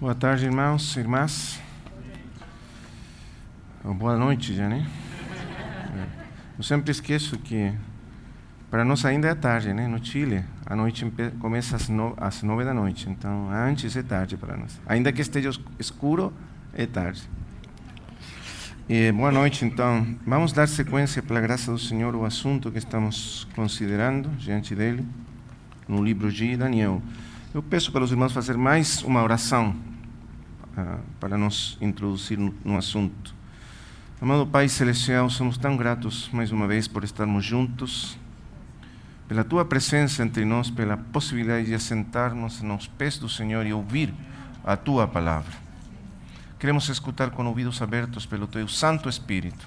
Boa tarde, irmãos, irmãs. Ou boa noite já, né? Eu sempre esqueço que para nós ainda é tarde, né? No Chile, a noite começa às, no, às nove da noite, então antes é tarde para nós. Ainda que esteja escuro, é tarde. E, boa noite, então. Vamos dar sequência, pela graça do Senhor, ao assunto que estamos considerando diante dele, no livro de Daniel. Eu peço para os irmãos fazer mais uma oração uh, para nos introduzir no, no assunto. Amado Pai Celestial, somos tão gratos mais uma vez por estarmos juntos, pela Tua presença entre nós, pela possibilidade de assentar-nos nos pés do Senhor e ouvir a Tua palavra. Queremos escutar com ouvidos abertos pelo Teu Santo Espírito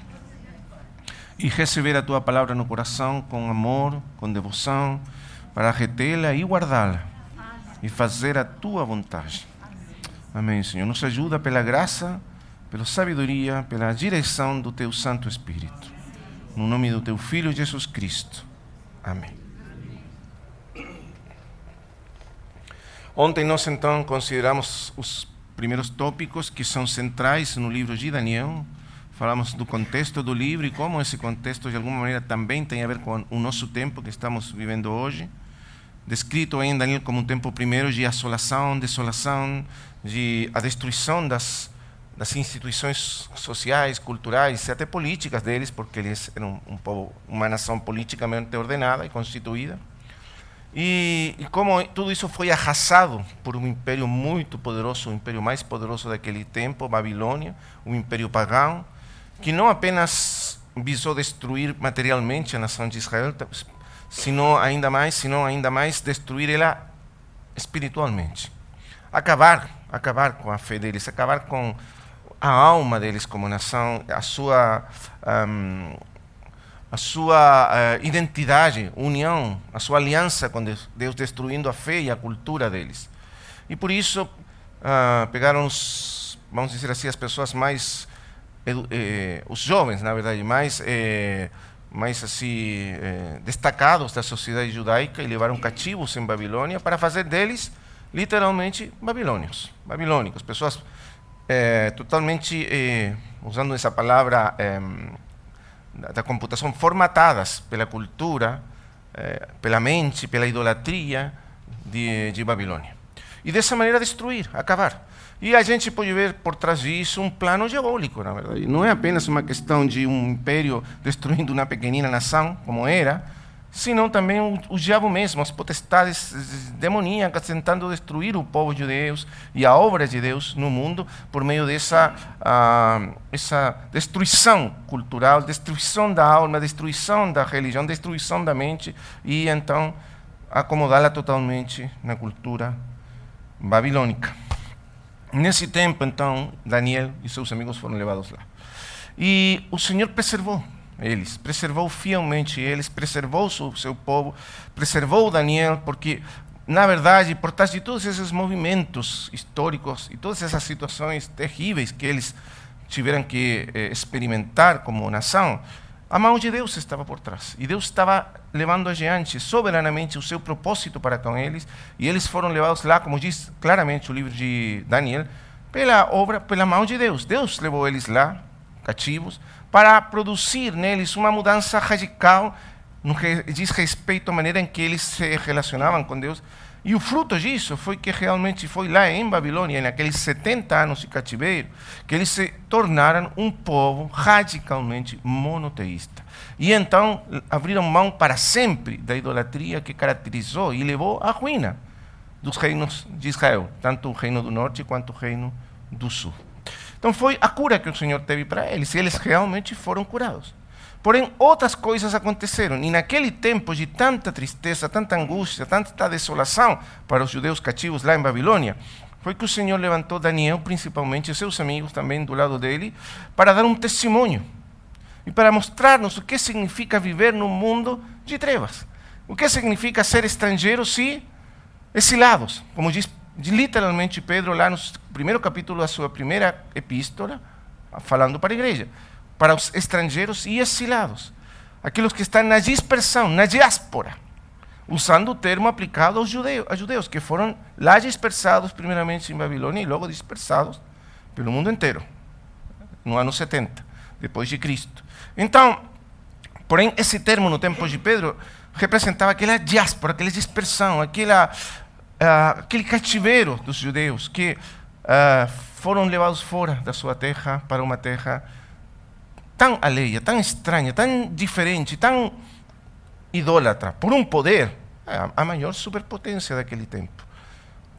e receber a Tua palavra no coração com amor, com devoção, para retê-la e guardá-la e fazer a tua vontade. Amém, Senhor. Nos ajuda pela graça, pela sabedoria, pela direção do teu Santo Espírito. No nome do teu Filho Jesus Cristo. Amém. Ontem nós então consideramos os primeiros tópicos que são centrais no livro de Daniel. Falamos do contexto do livro e como esse contexto de alguma maneira também tem a ver com o nosso tempo que estamos vivendo hoje descrito em Daniel como um tempo primeiro de assolação, desolação, de a destruição das, das instituições sociais, culturais e até políticas deles, porque eles eram um povo, uma nação politicamente ordenada e constituída. E, e, como tudo isso foi arrasado por um império muito poderoso, o império mais poderoso daquele tempo, Babilônia, um império pagão, que não apenas visou destruir materialmente a nação de Israel, sino ainda mais, sino ainda mais destruir ela espiritualmente. Acabar, acabar com a fé deles, acabar com a alma deles como nação, a sua um, a sua uh, identidade, união, a sua aliança com Deus, Deus, destruindo a fé e a cultura deles. E por isso uh, pegaram os, vamos dizer assim, as pessoas mais, eh, os jovens, na verdade, mais eh, mais assim eh, destacados da sociedade judaica e levaram cativos em Babilônia para fazer deles literalmente babilônios, babilônicos, pessoas eh, totalmente eh, usando essa palavra da computação formatadas pela cultura, pela mente, pela idolatria de, de Babilônia. E dessa maneira destruir, acabar. E a gente pode ver por trás disso um plano diabólico, na verdade. Não é apenas uma questão de um império destruindo uma pequenina nação, como era, senão também o, o diabo mesmo, as potestades demoníacas tentando destruir o povo de Deus e a obra de Deus no mundo por meio dessa uh, essa destruição cultural, destruição da alma, destruição da religião, destruição da mente e então acomodá-la totalmente na cultura babilônica. Nesse tempo, então, Daniel e seus amigos foram levados lá. E o Senhor preservou eles, preservou fielmente eles, preservou o seu povo, preservou Daniel, porque, na verdade, por trás de todos esses movimentos históricos e todas essas situações terríveis que eles tiveram que eh, experimentar como nação, a mão de Deus estava por trás. E Deus estava levando adiante soberanamente o seu propósito para com eles. E eles foram levados lá, como diz claramente o livro de Daniel, pela obra, pela mão de Deus. Deus levou eles lá, cativos, para produzir neles uma mudança radical no que diz respeito à maneira em que eles se relacionavam com Deus e o fruto disso foi que realmente foi lá em Babilônia, naqueles 70 anos de cativeiro, que eles se tornaram um povo radicalmente monoteísta. E então abriram mão para sempre da idolatria que caracterizou e levou à ruína dos reinos de Israel, tanto o reino do norte quanto o reino do sul. Então foi a cura que o Senhor teve para eles, e eles realmente foram curados. Porém, outras coisas aconteceram. E naquele tempo de tanta tristeza, tanta angústia, tanta desolação para os judeus cativos lá em Babilônia, foi que o Senhor levantou Daniel, principalmente, e seus amigos também do lado dele, para dar um testemunho e para mostrar-nos o que significa viver num mundo de trevas. O que significa ser estrangeiros e exilados, como diz literalmente Pedro lá no primeiro capítulo da sua primeira epístola, falando para a igreja para os estrangeiros e exilados, aqueles que estão na dispersão, na diáspora, usando o termo aplicado aos judeus, a judeus, que foram lá dispersados primeiramente em Babilônia e logo dispersados pelo mundo inteiro, no ano 70, depois de Cristo. Então, porém, esse termo no tempo de Pedro representava aquela diáspora, aquela dispersão, aquela, uh, aquele cativeiro dos judeus que uh, foram levados fora da sua terra para uma terra tão alheia, tão estranha, tão diferente, tão idólatra, por um poder, a maior superpotência daquele tempo.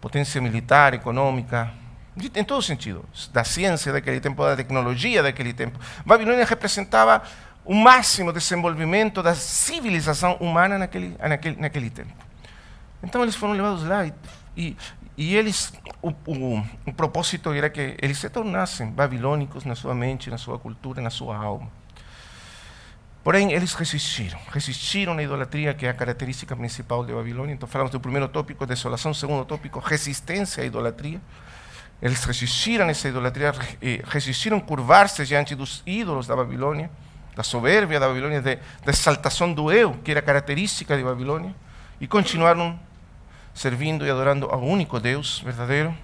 Potência militar, econômica, em todo sentido, da ciência daquele tempo, da tecnologia daquele tempo. Babilônia representava o máximo desenvolvimento da civilização humana naquele, naquele, naquele tempo. Então eles foram levados lá e, e, e eles, o, o, o propósito era que eles se tornassem babilônicos na sua mente, na sua cultura, na sua alma. Porém, eles resistiram. Resistiram à idolatria, que é a característica principal de Babilônia. Então, falamos do primeiro tópico, desolação. Segundo tópico, resistência à idolatria. Eles resistiram a essa idolatria, resistiram curvar-se diante dos ídolos da Babilônia, da soberbia da Babilônia, da exaltação do eu, que era característica de Babilônia, e continuaram servindo e adorando ao único Deus verdadeiro.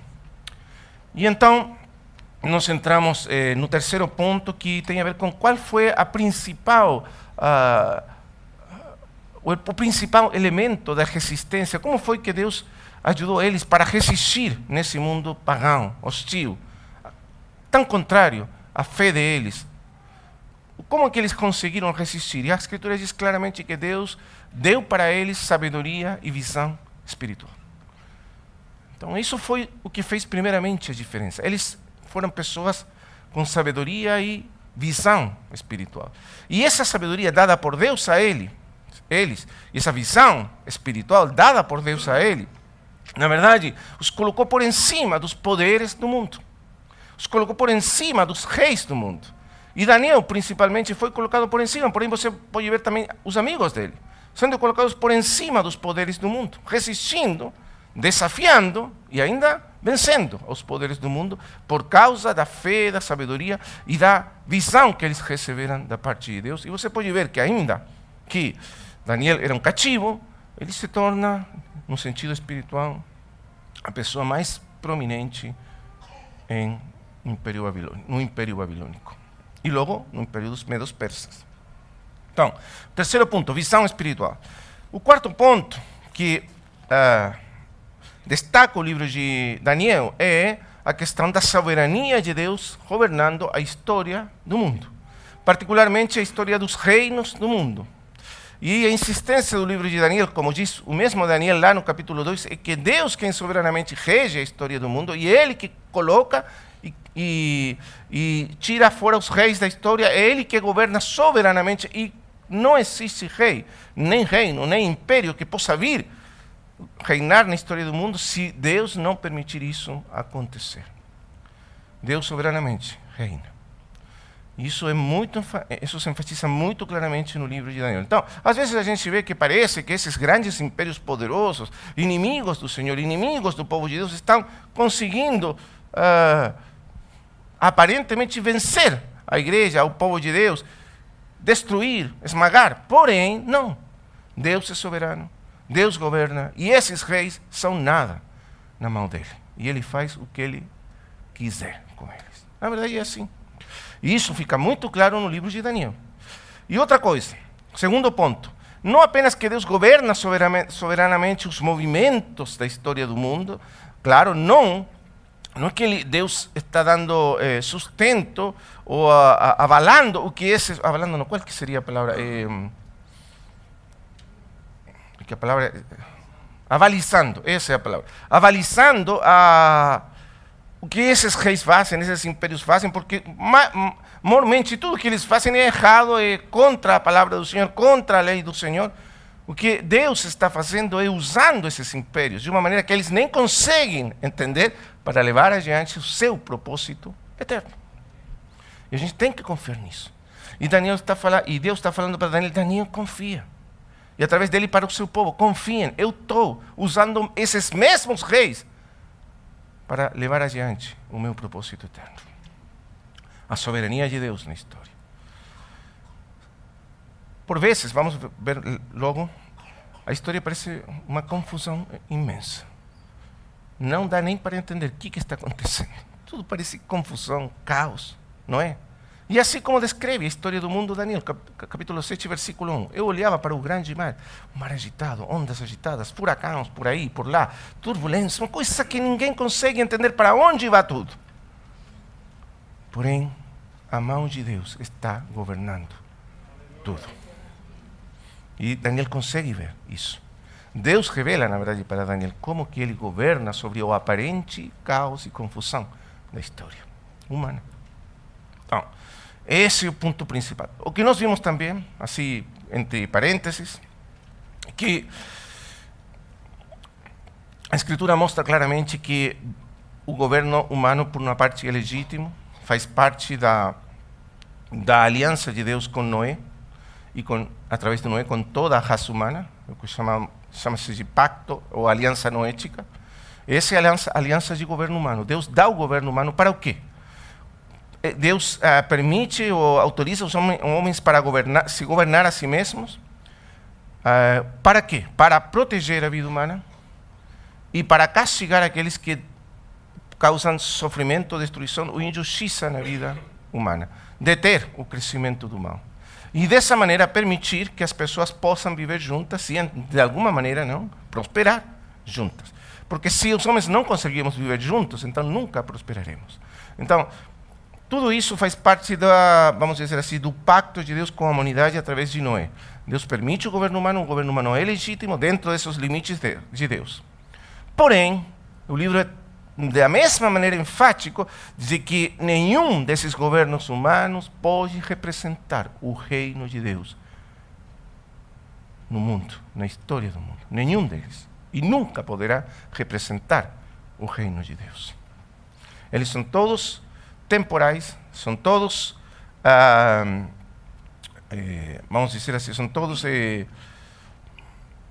E então, nós entramos eh, no terceiro ponto que tem a ver com qual foi a principal, uh, o, o principal elemento da resistência. Como foi que Deus ajudou eles para resistir nesse mundo pagão, hostil, tão contrário à fé deles? Como é que eles conseguiram resistir? E a Escritura diz claramente que Deus deu para eles sabedoria e visão espiritual. Então, isso foi o que fez primeiramente a diferença. Eles foram pessoas com sabedoria e visão espiritual. E essa sabedoria dada por Deus a ele, eles, essa visão espiritual dada por Deus a ele, na verdade, os colocou por encima dos poderes do mundo. Os colocou por encima dos reis do mundo. E Daniel, principalmente, foi colocado por encima. Porém, você pode ver também os amigos dele, sendo colocados por encima dos poderes do mundo, resistindo, desafiando e ainda vencendo os poderes do mundo por causa da fé, da sabedoria e da visão que eles receberam da parte de Deus. E você pode ver que ainda que Daniel era um cativo, ele se torna, no sentido espiritual, a pessoa mais prominente em no Império Babilônico. E logo no Império dos Medos Persas. Então, terceiro ponto, visão espiritual. O quarto ponto que uh, destaca o livro de Daniel é a questão da soberania de Deus governando a história do mundo, particularmente a história dos reinos do mundo. E a insistência do livro de Daniel, como diz o mesmo Daniel lá no capítulo 2, é que Deus quem soberanamente rege a história do mundo e Ele que coloca e, e, e tira fora os reis da história, é Ele que governa soberanamente e não existe rei, nem reino, nem império que possa vir reinar na história do mundo se Deus não permitir isso acontecer. Deus soberanamente reina. Isso é muito, isso se enfatiza muito claramente no livro de Daniel. Então, às vezes a gente vê que parece que esses grandes impérios poderosos, inimigos do Senhor, inimigos do povo de Deus, estão conseguindo uh, aparentemente vencer a igreja, o povo de Deus, destruir, esmagar. Porém, não. Deus é soberano. Deus governa e esses reis são nada na mão dele. E ele faz o que ele quiser com eles. Na verdade é assim. E isso fica muito claro no livro de Daniel. E outra coisa, segundo ponto, não apenas que Deus governa soberanamente os movimentos da história do mundo, claro, não, não é que Deus está dando eh, sustento a, avalando o que é, avalando não, qual que seria a palavra? Eh, que a palavra é avalizando, essa é a palavra, avalizando a, o que esses reis fazem, esses impérios fazem, porque mormente tudo que eles fazem é errado, é contra a palavra do Senhor, contra a lei do Senhor. O que Deus está fazendo é usando esses impérios de uma maneira que eles nem conseguem entender para levar adiante o seu propósito eterno. E a gente tem que confiar nisso. E Daniel está falando, e Deus está falando para Daniel, Daniel confia e através dele para o seu povo. Confiem, eu estou usando esses mesmos reis para levar adiante o meu propósito eterno. A soberania de Deus na história. Por vezes, vamos ver logo, a história parece uma confusão imensa. Não dá nem para entender o que, que está acontecendo. Tudo parece confusão, caos, não é? E assim como descreve a história do mundo Daniel, capítulo 7, versículo 1. Eu olhava para o grande mar, o mar agitado, ondas agitadas, furacões por aí, por lá, turbulência, uma coisa que ninguém consegue entender para onde vai tudo. Porém, a mão de Deus está governando tudo. E Daniel consegue ver isso. Deus revela, na verdade, para Daniel como que ele governa sobre o aparente caos e confusão da história humana. Então, esse é o ponto principal. O que nós vimos também, assim, entre parênteses, que a Escritura mostra claramente que o governo humano, por uma parte, é legítimo, faz parte da, da aliança de Deus com Noé, e com, através de Noé com toda a raça humana, o que chama, chama-se de pacto ou aliança noética. Essa é a aliança, aliança de governo humano. Deus dá o governo humano para o quê? Eh, Deus uh, permite ou autoriza os homens para governar, se governar a si mesmos. Uh, para quê? Para proteger a vida humana e para castigar aqueles que causam sofrimento, destruição ou injustiça na vida humana. Deter o crescimento do mal. E dessa maneira permitir que as pessoas possam viver juntas e, de alguma maneira, não prosperar juntas. Porque se os homens não conseguimos viver juntos, então nunca prosperaremos. Então, tudo isso faz parte da, vamos dizer assim, do pacto de Deus com a humanidade através de Noé. Deus permite o governo humano, o governo humano é legítimo dentro desses limites de Deus. Porém, o livro é da mesma maneira enfático de que nenhum desses governos humanos pode representar o reino de Deus no mundo, na história do mundo. Nenhum deles. E nunca poderá representar o reino de Deus. Eles são todos temporais, são todos, ah, eh, vamos dizer assim, são todos, eh,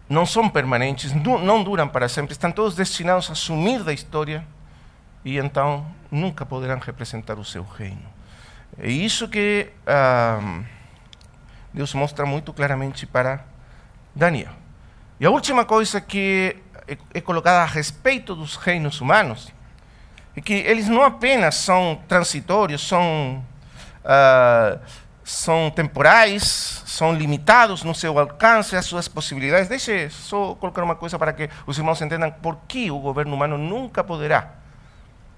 não são permanentes, não, duram para sempre, estão todos destinados a sumir da história e então nunca poderão representar o seu reino. É isso que ah, Deus mostra muito claramente para Daniel. E a última coisa que é, é colocada a respeito dos reinos humanos é que eles não apenas são transitórios, são, uh, são temporais, são limitados no seu alcance, as suas possibilidades. Deixe só colocar uma coisa para que os irmãos entendam por que o governo humano nunca poderá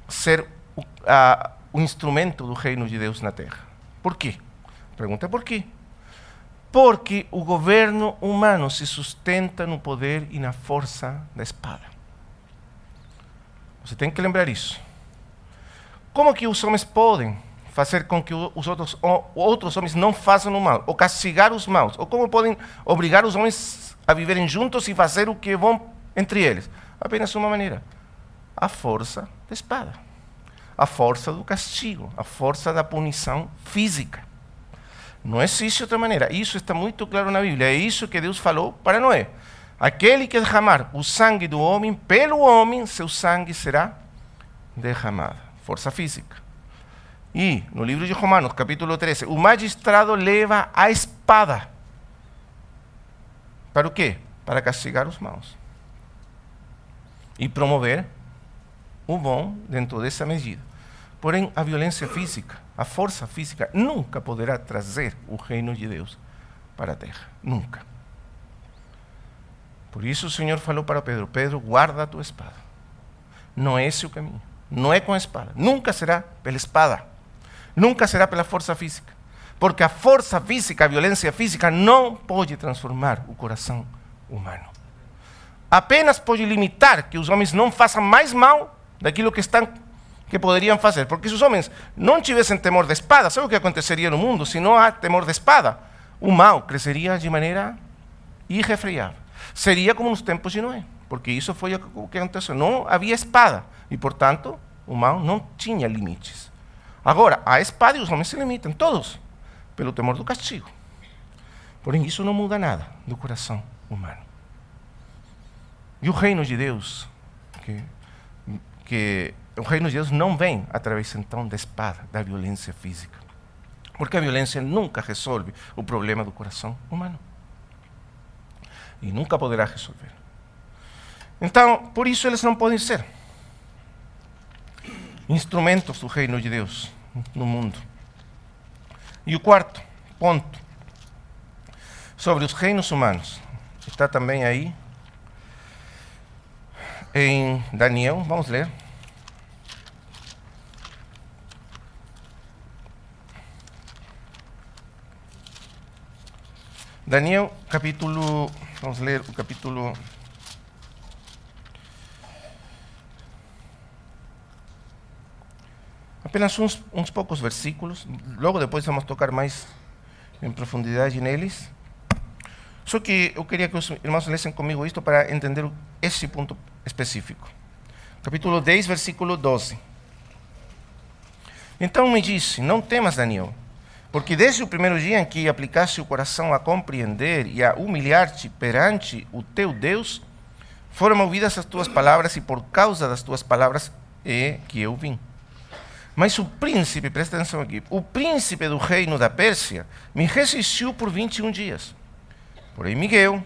ser o, uh, o instrumento do reino de Deus na terra. Por quê? Pergunta por quê? Porque o governo humano se sustenta no poder e na força da espada. Você tem que lembrar isso. Como que os homens podem fazer com que os outros, outros homens não façam o mal, ou castigar os maus? Ou como podem obrigar os homens a viverem juntos e fazer o que é bom entre eles? Apenas uma maneira: a força da espada, a força do castigo, a força da punição física. Não existe outra maneira. Isso está muito claro na Bíblia. É isso que Deus falou para Noé. Aquele que derramar o sangue do homem, pelo homem, seu sangue será derramado. Força física. E no livro de Romanos, capítulo 13, o magistrado leva a espada. Para o quê? Para castigar os maus. E promover o bom dentro dessa medida. Porém, a violência física, a força física, nunca poderá trazer o reino de Deus para a terra. Nunca. Por isso o Senhor falou para Pedro: Pedro, guarda a tua espada. Não é esse o caminho. Não é com a espada. Nunca será pela espada. Nunca será pela força física. Porque a força física, a violência física, não pode transformar o coração humano. Apenas pode limitar que os homens não façam mais mal daquilo que estão que poderiam fazer. Porque se os homens não tivessem temor de espada, sabe o que aconteceria no mundo se não há temor de espada? O mal cresceria de maneira irrefreável. Seria como nos tempos de Noé, porque isso foi o que aconteceu. Não havia espada e, portanto, o mal não tinha limites. Agora, a espada e os homens se limitam, todos, pelo temor do castigo. Porém, isso não muda nada do coração humano. E o reino de Deus, que que o reino de Deus não vem através então da espada, da violência física. Porque a violência nunca resolve o problema do coração humano. e nunca poderá resolver. Então, por isso eles não podem ser instrumentos do reino de Deus no mundo. E o quarto ponto sobre os reinos humanos está também aí em Daniel, vamos ler. Daniel, capítulo, vamos ler o capítulo apenas uns, uns poucos versículos, logo depois vamos tocar mais em profundidade neles. Só que eu queria que os irmãos lessem comigo isto para entender esse ponto específico. Capítulo 10, versículo 12. Então me disse: Não temas, Daniel, porque desde o primeiro dia em que aplicaste o coração a compreender e a humilhar-te perante o teu Deus, foram ouvidas as tuas palavras, e por causa das tuas palavras é que eu vim. Mas o príncipe, presta atenção aqui, o príncipe do reino da Pérsia me resistiu por 21 dias. Porém, Miguel,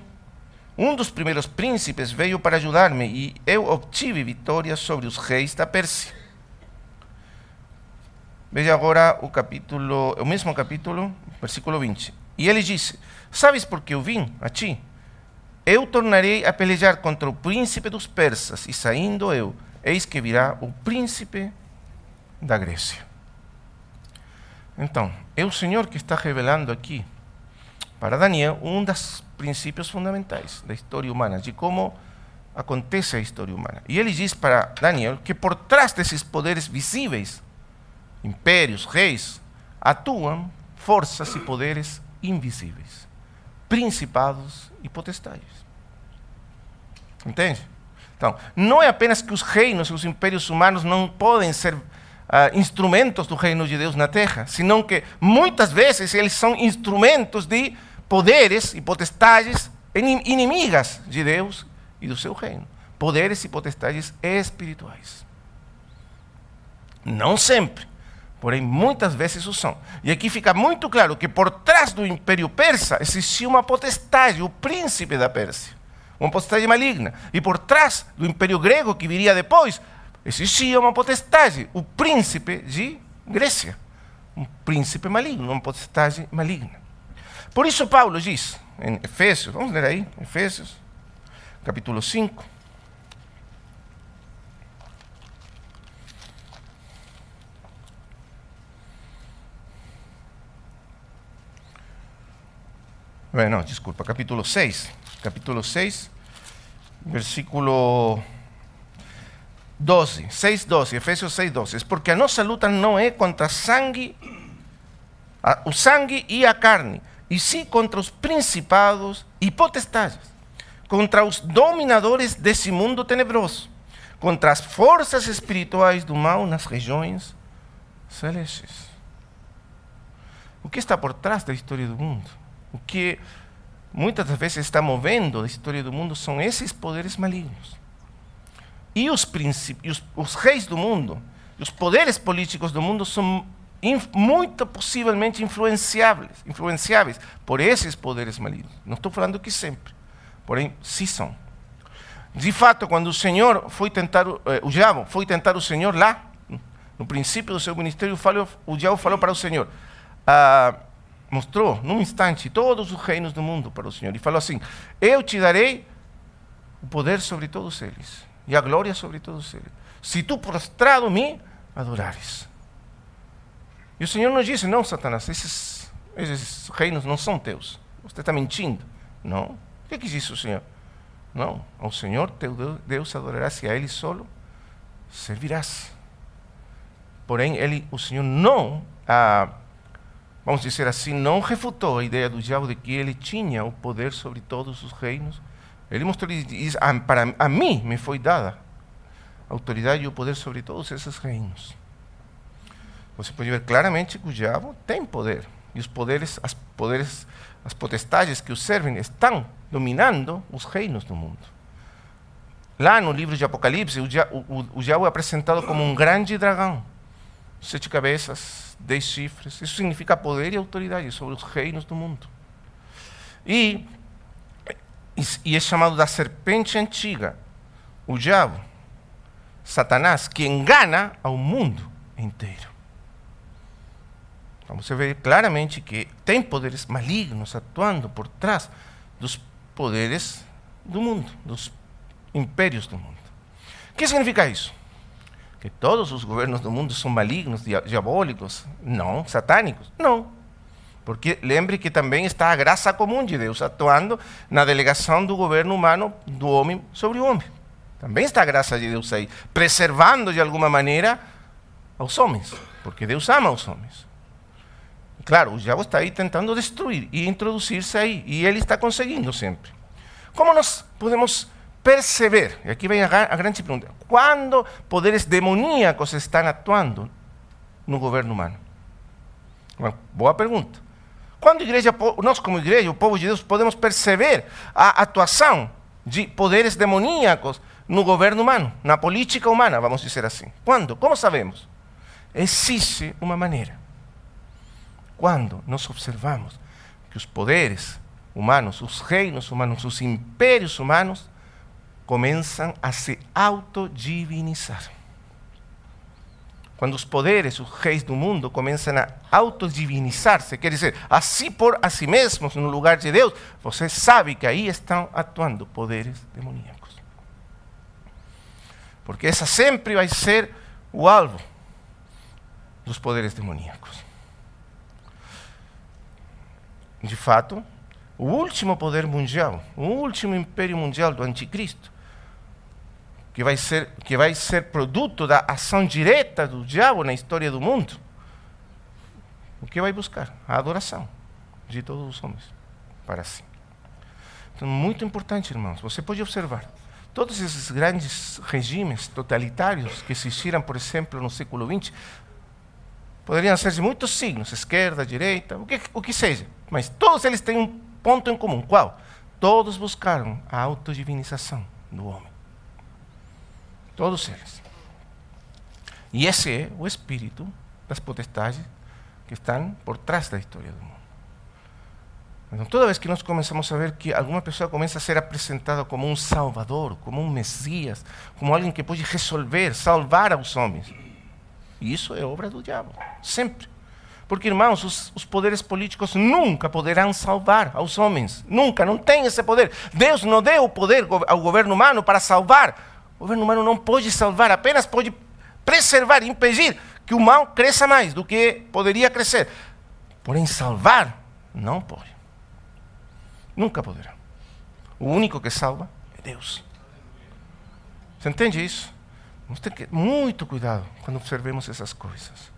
um dos primeiros príncipes, veio para ajudar-me e eu obtive vitória sobre os reis da Pérsia. Veja agora o capítulo, o mesmo capítulo, versículo 20. E ele disse: Sabes por que eu vim a ti? Eu tornarei a pelejar contra o príncipe dos persas, e saindo eu, eis que virá o príncipe da Grécia. Então, é o Senhor que está revelando aqui para Daniel um dos princípios fundamentais da história humana, de como acontece a história humana. E ele diz para Daniel que por trás desses poderes visíveis impérios, reis, atuam forças e poderes invisíveis, principados e potestades. Entende? Então, não é apenas que os reinos os impérios humanos não podem ser uh, instrumentos do reino de Deus na terra, senão que muitas vezes eles são instrumentos de poderes e potestades inimigas de Deus e do seu reino. Poderes e potestades espirituais. Não sempre, porém muitas vezes o são. E aqui fica muito claro que por trás do Império Persa existia uma potestade, o príncipe da Pérsia, uma potestade maligna. E por trás do Império Grego, que viria depois, existia uma potestade, o príncipe de Grécia. Um príncipe maligno, uma potestade maligna. Por isso Paulo diz em Efésios, vamos ler aí, Efésios, capítulo 5. Bueno, desculpa, capítulo 6. Capítulo 6, versículo 12. 6, 12, Efésios 6, 12. Es porque a nossa luta não é contra sangue, a, o sangue e a carne, e sim contra os principados e potestades, contra os dominadores desse mundo tenebroso, contra as forças espirituais do mal nas regiões celestes. O que está por trás da história do mundo? O que muitas vezes está movendo a história do mundo são esses poderes malignos. E os, os, os reis do mundo, os poderes políticos do mundo são muito possivelmente influenciáveis, influenciáveis por esses poderes malignos. Não estou falando que sempre, porém, sim são. De fato, quando o Senhor foi tentar, eh, o diabo foi tentar o Senhor lá, no princípio do seu ministério, falou, o diabo falou para o Senhor: ah, mostrou num instante todos os reinos do mundo para o Senhor e falou assim: Eu te darei o poder sobre todos eles e a glória sobre todos eles, se tu prostrado me adorares. E o Senhor nos disse: Não, Satanás, esses, reinos não são teus. Você está mentindo. Não. O que, que disse o Senhor? Não. Ao Senhor teu Deus adorarás e a Ele solo servirás. Porém, o Senhor não ah, vamos dizer assim, não refutou a ideia do diabo de que ele tinha o poder sobre todos os reinos. Ele mostrou e diz: para a mim me foi dada a autoridade e o poder sobre todos esses reinos. Você pode ver claramente que o diabo tem poder e os poderes, as poderes, as potestades que o servem estão dominando os reinos do mundo. Lá no livro de Apocalipse, o o, o diabo é apresentado como um grande dragão, sete cabeças, dez chifres. Isso significa poder e autoridade sobre os reinos do mundo. E e é chamado da serpente antiga, o diabo, Satanás, que engana ao mundo inteiro. Então você vê claramente que tem poderes malignos atuando por trás dos poderes do mundo, dos impérios do mundo. O que significa isso? Que todos os governos do mundo são malignos, diabólicos? Não. Satânicos? Não. Porque lembre que também está a graça comum de Deus atuando na delegação do governo humano do homem sobre o homem. Também está a graça de Deus aí, preservando de alguma maneira aos homens, porque Deus ama os homens. Claro, o diabo está aí tentando destruir e introduzir-se aí, e ele está conseguindo sempre. Como nós podemos perceber, e aqui vem a, a grande pergunta, quando poderes demoníacos estão atuando no governo humano? Uma boa pergunta. Quando igreja, nós como igreja, o povo de Deus, podemos perceber a atuação de poderes demoníacos no governo humano, na política humana, vamos dizer assim. Quando? Como sabemos? Existe uma maneira quando nós observamos que os poderes humanos, os reinos humanos, os impérios humanos começam a se autodivinizar. Quando os poderes, os reis do mundo começam a autodivinizar-se, quer dizer, a si por a si mesmos no lugar de Deus, você sabe que aí estão atuando poderes demoníacos. Porque essa sempre vai ser o alvo dos poderes demoníacos de fato, o último poder mundial, o último império mundial do anticristo, que vai ser, que vai ser produto da ação direta do diabo na história do mundo, o que vai buscar? A adoração de todos os homens para si. Então, muito importante, irmãos, você pode observar. Todos esses grandes regimes totalitários que existiram, por exemplo, no século XX, poderiam ser de muitos signos, esquerda, direita, o que, o que seja. Mas todos eles têm um ponto em comum. Qual? Todos buscaram a autodivinização do homem. Todos eles. E esse é o espírito das potestades que estão por trás da história do mundo. Então, toda vez que nós começamos a ver que alguma pessoa começa a ser apresentada como um salvador, como um messias, como alguém que pode resolver, salvar aos homens, isso é obra do diabo, sempre. Porque, irmãos, os, os, poderes políticos nunca poderão salvar aos homens. Nunca, não tem esse poder. Deus não deu o poder ao governo humano para salvar. O governo humano não pode salvar, apenas pode preservar, impedir que o mal cresça mais do que poderia crescer. Porém, salvar, não pode. Nunca poderá. O único que salva é Deus. Você entende isso? Vamos ter que muito cuidado quando observemos essas coisas.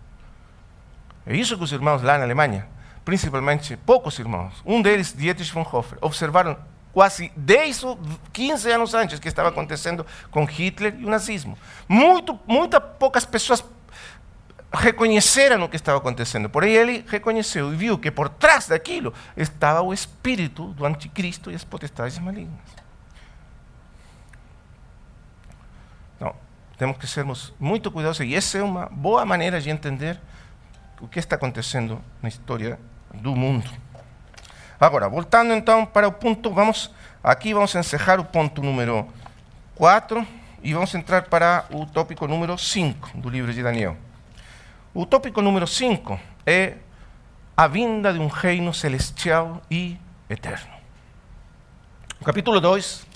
É isso que os irmãos lá na Alemanha, principalmente poucos irmãos, um deles, Dietrich von Hofer, observaram quase 10 ou 15 anos antes que estava acontecendo com Hitler e o nazismo. Muito, muitas poucas pessoas reconheceram o que estava acontecendo. Porém, ele reconheceu e viu que por trás daquilo estava o espírito do anticristo e as potestades malignas. Então, temos que sermos muito cuidadosos e essa é uma boa maneira de entender o que está acontecendo na história do mundo. Agora, voltando então para o ponto, vamos aqui vamos encerrar o ponto número 4 e vamos entrar para o tópico número 5 do livro de Daniel. O tópico número 5 é a vinda de um reino celestial e eterno. O capítulo 2,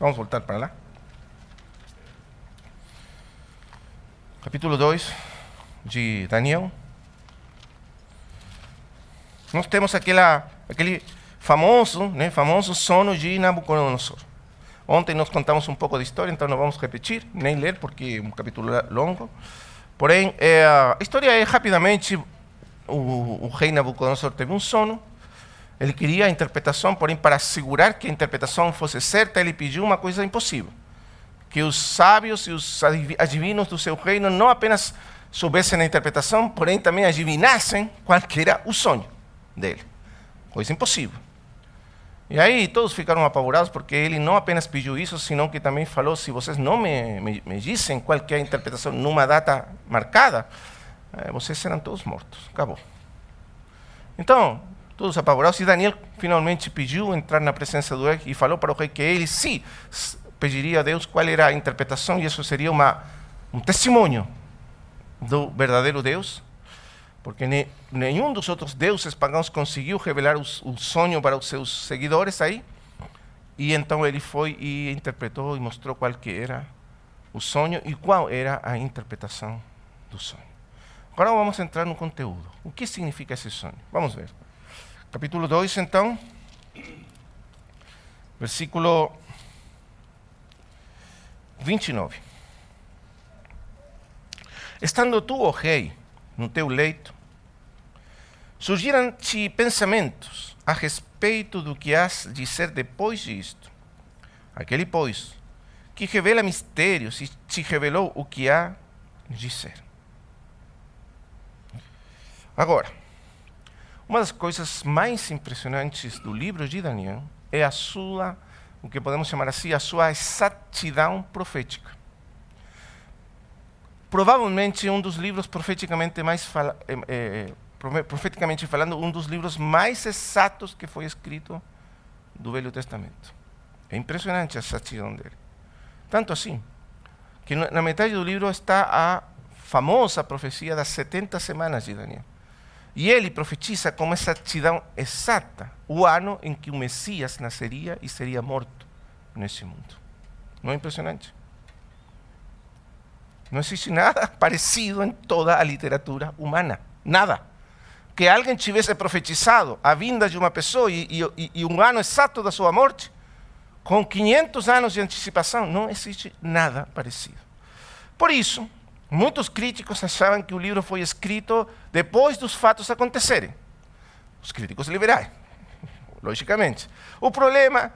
vamos voltar para lá. Capítulo 2 de Daniel. Nós temos aquela, aquele famoso, né, famoso sono de Nabucodonosor. Ontem nós contamos um pouco da história, então não vamos repetir, nem ler, porque é um capítulo longo. Porém, é, a história é rapidamente: o, o rei Nabucodonosor teve um sono, ele queria a interpretação, porém, para assegurar que a interpretação fosse certa, ele pediu uma coisa impossível: que os sábios e os adivinos do seu reino não apenas soubessem a interpretação, porém também adivinassem qual era o sonho dele. Coisa impossível. E aí todos ficaram apavorados porque ele não apenas pediu isso, senão que também falou: se vocês não me, me, me qual é a interpretação numa data marcada, eh, vocês serão todos mortos. Acabou. Então, todos apavorados. E Daniel finalmente pediu entrar na presença do rei e falou para o rei que ele sim pediria a Deus qual era a interpretação e isso seria uma, um testemunho do verdadeiro Deus, porque ne, nenhum dos outros deuses pagãos conseguiu revelar o, o sonho para os seus seguidores aí. E então ele foi e interpretou e mostrou qual que era o sonho e qual era a interpretação do sonho. Agora vamos entrar no conteúdo. O que significa esse sonho? Vamos ver. Capítulo 2, então, versículo 29. Estando tu, ó oh rei, no teu leito, surgiram-te pensamentos a respeito do que has de ser depois disto. Aquele, pois, que revela mistérios e te revelou o que há de ser. Agora, uma das coisas mais impressionantes do livro de Daniel é a sua, o que podemos chamar assim, a sua exatidão profética. Provavelmente um dos livros profeticamente mais fala, é, é, profeticamente falando, um dos livros mais exatos que foi escrito do Velho Testamento. É impressionante a exatidão dele. Tanto assim, que na metade do livro está a famosa profecia das 70 semanas de Daniel. E ele profetiza com exatidão exata o ano em que o Messias nasceria e seria morto nesse mundo. Não é impressionante? Não existe nada parecido em toda a literatura humana. Nada. Que alguém tivesse profetizado a vinda de uma pessoa e, um ano exato da sua morte, com 500 anos de antecipação, não existe nada parecido. Por isso, Muitos críticos achavam que o livro foi escrito depois dos fatos acontecerem. Os críticos liberais, logicamente. O problema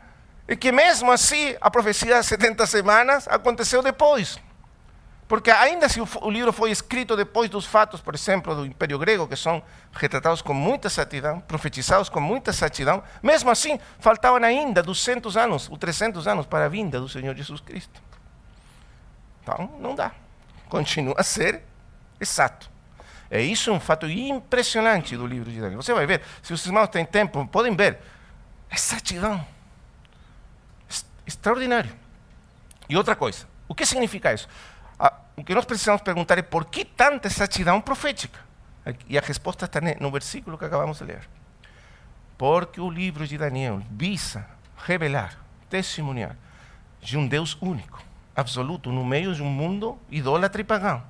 é que, mesmo assim, a profecia das 70 semanas aconteceu depois. Porque, ainda se o livro foi escrito depois dos fatos, por exemplo, do Império Grego, que são retratados com muita exatidão, profetizados com muita exatidão, mesmo assim, faltavam ainda 200 anos, ou 300 anos para a vinda do Senhor Jesus Cristo. Então, não dá continua a ser exato. É isso um fato impressionante do livro de Daniel. Você vai ver, se os irmãos têm tempo, podem ver. Exatidão. Extraordinário. E outra coisa, o que significa isso? O que nós precisamos perguntar é por que tanta exatidão profética? E a resposta está no versículo que acabamos de ler. Porque o livro de Daniel visa revelar, testemunhar de um Deus único absoluto no meio de um mundo idólatra e pagão.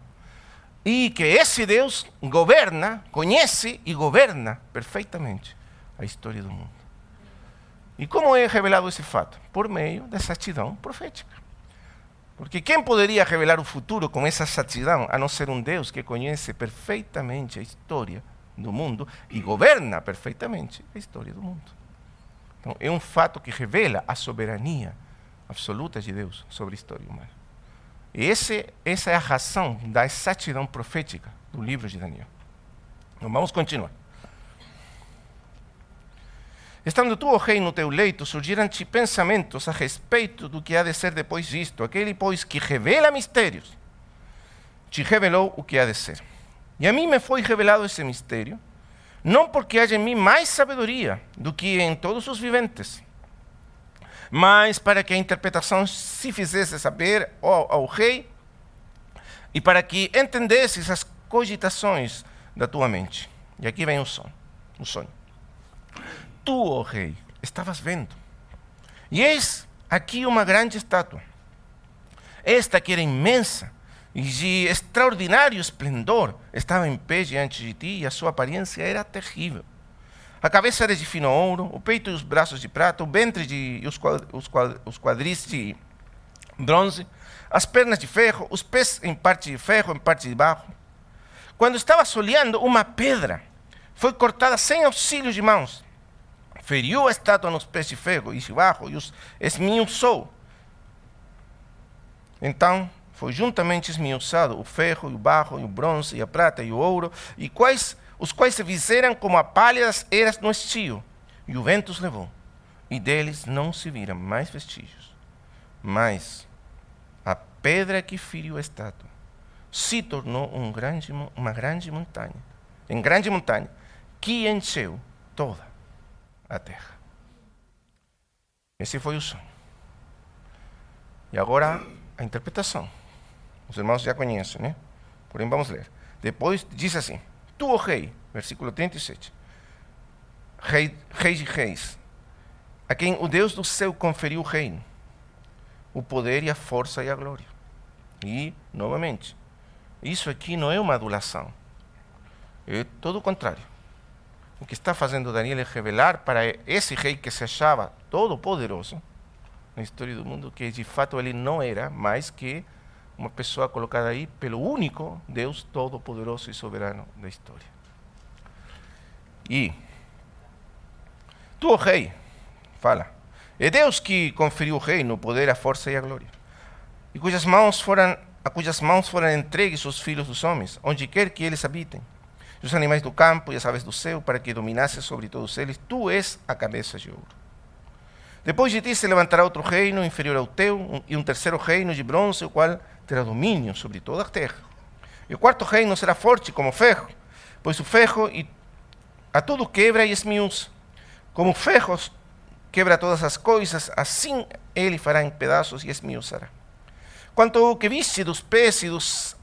E que esse Deus governa, conhece e governa perfeitamente a história do mundo. E como é revelado esse fato? Por meio da exatidão profética. Porque quem poderia revelar o futuro com essa exatidão, a não ser um Deus que conhece perfeitamente a história do mundo e governa perfeitamente a história do mundo? Então, é um fato que revela a soberania absoluta de Deus sobre a história humana. Esse, essa é a razão da exatidão profética do livro de Daniel. Então vamos continuar. Estando tu, ó rei, no teu leito, surgiram-te pensamentos a respeito do que há de ser depois disto. Aquele, pois, que revela mistérios, te revelou o que há de ser. E a mim me foi revelado esse mistério, não porque haja em mim mais sabedoria do que em todos os viventes, mas para que a interpretação se fizesse saber ao, ao rei e para que entendesses as cogitações da tua mente. E aqui vem o sonho. O sonho. Tu, ó oh rei, estavas vendo. E eis aqui uma grande estátua. Esta que era imensa e de extraordinário esplendor estava em pé diante de ti e a sua aparência era terrível. A cabeça era de fino ouro, o peito e os braços de prata, o ventre e os, os quadris de bronze, as pernas de ferro, os pés em parte de ferro, em parte de barro. Quando estava soleando, uma pedra foi cortada sem auxílio de mãos. Feriu a estátua nos pés de ferro e de barro e os esmiuçou. Então foi juntamente esmiuçado o ferro, o barro, o bronze, e a prata e o ouro, e quais os quais se fizeram como a palha das eras no estio, e o vento os levou, e deles não se viram mais vestígios. Mas a pedra que feriu a estátua se tornou um grande, uma grande montanha, em grande montanha, que encheu toda a terra. Esse foi o sonho. E agora a interpretação. Os irmãos já conhecem, né? Porém, vamos ler. Depois diz assim: Tu, o rei, versículo 37, rei, rei de reis, a quem o Deus do céu conferiu o reino, o poder e a força e a glória. E, novamente, isso aqui não é uma adulação. É todo o contrário. O que está fazendo Daniel é revelar para esse rei que se achava todo poderoso na história do mundo que de fato ele não era mais que uma pessoa colocada aí pelo único Deus todo-poderoso e soberano da história. E tu, rei, fala, é Deus que conferiu o reino, o poder, a força e a glória, e cujas mãos foram, a cujas mãos foram entregues os filhos dos homens, onde quer que eles habitem, os animais do campo e as aves do céu, para que dominasse sobre todos eles. Tu és a cabeça de ouro. Depois de ti se levantará outro reino inferior ao teu, e um terceiro reino de bronze, o qual terá domínio sobre toda a terra. E o quarto reino será forte como ferro, pois o ferro a tudo quebra e esmiuça. Como ferros quebra todas as coisas, assim ele fará em pedaços e esmiuçará. Quanto ao que viste dos pés e dos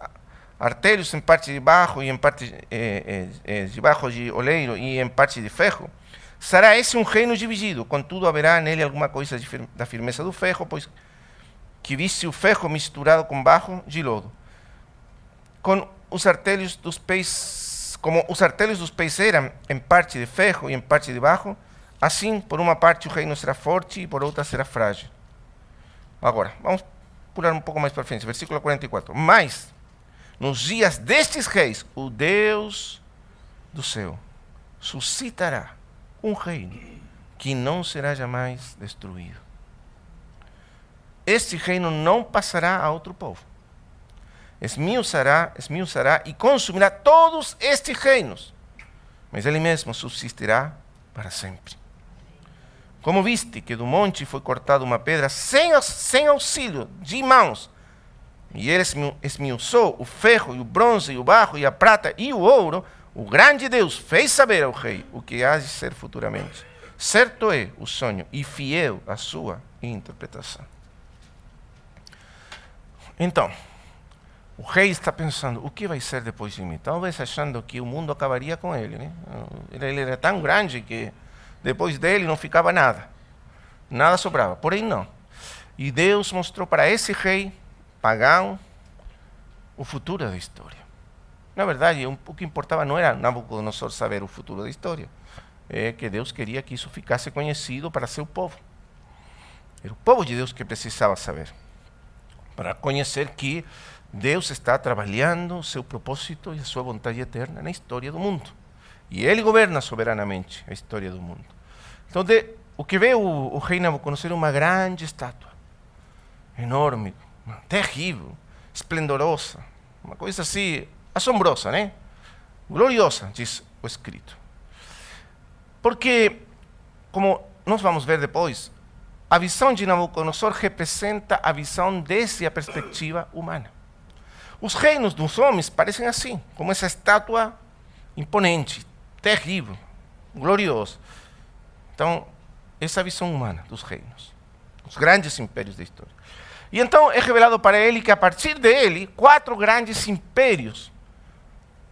artérios em parte de barro e em parte eh, eh, de barro de oleiro e em parte de ferro, será esse um reino dividido, contudo haverá nele alguma coisa da firmeza do ferro, pois que visse o ferro misturado com barro de lodo. Com os artelhos dos pés, como os artelhos dos pés eram em parte de ferro e em parte de barro, assim, por uma parte o reino será forte e por outra será frágil. Agora, vamos pular um pouco mais para frente, versículo 44. Mas, nos dias destes reis, o Deus do céu suscitará um reino que não será jamais destruído este reino não passará a outro povo. Esmiuçará, esmiuçará e consumirá todos estes reinos, mas ele mesmo subsistirá para sempre. Como viste que do monte foi cortada uma pedra sem, sem auxílio de mãos, e ele esmiuçou o ferro, e o bronze, e o barro, e a prata, e o ouro, o grande Deus fez saber ao rei o que há de ser futuramente. Certo é o sonho, e fiel a sua interpretação. Então, o rei está pensando, o que vai ser depois de mim? Talvez achando que o mundo acabaria com ele. Né? Ele era tão grande que depois dele não ficava nada. Nada sobrava. Porém, não. E Deus mostrou para esse rei pagão o futuro da história. Na verdade, o que importava não era Nabucodonosor saber o futuro da história. É que Deus queria que isso ficasse conhecido para seu povo. Era o povo de Deus que precisava saber para conhecer que Deus está trabalhando seu propósito e a sua vontade eterna na história do mundo. E Ele governa soberanamente a história do mundo. Então, de, o que vê o, o rei Nabucodonosor é uma grande estátua, enorme, terrível, esplendorosa, uma coisa assim assombrosa, né? Gloriosa, diz o escrito. Porque, como nós vamos ver depois, a visão de Nabucodonosor representa a visão desde a perspectiva humana. Os reinos dos homens parecem assim, como essa estátua imponente, terrível, gloriosa. Então, essa visão humana dos reinos, os grandes impérios da história. E então é revelado para ele que a partir dele, quatro grandes impérios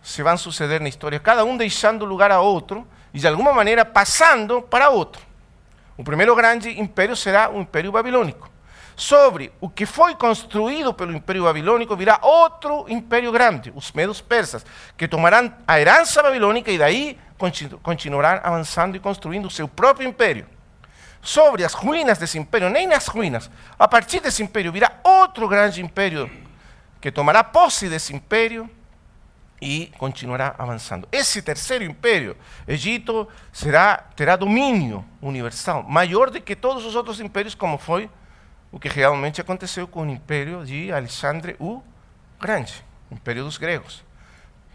se vão suceder na história, cada um deixando lugar a outro e de alguma maneira passando para outro. O primeiro grande império será o Império Babilônico. Sobre o que foi construído pelo Império Babilônico virá outro império grande, os medos persas, que tomarão a herança babilônica e daí continuarão avançando e construindo o seu próprio império. Sobre as ruínas desse império, nem nas ruínas, a partir desse império virá outro grande império que tomará posse desse império e continuará avançando. Esse terceiro império, Egito, será, terá domínio universal, maior do que todos os outros impérios, como foi o que realmente aconteceu com o império de Alexandre o Grande, o império dos gregos,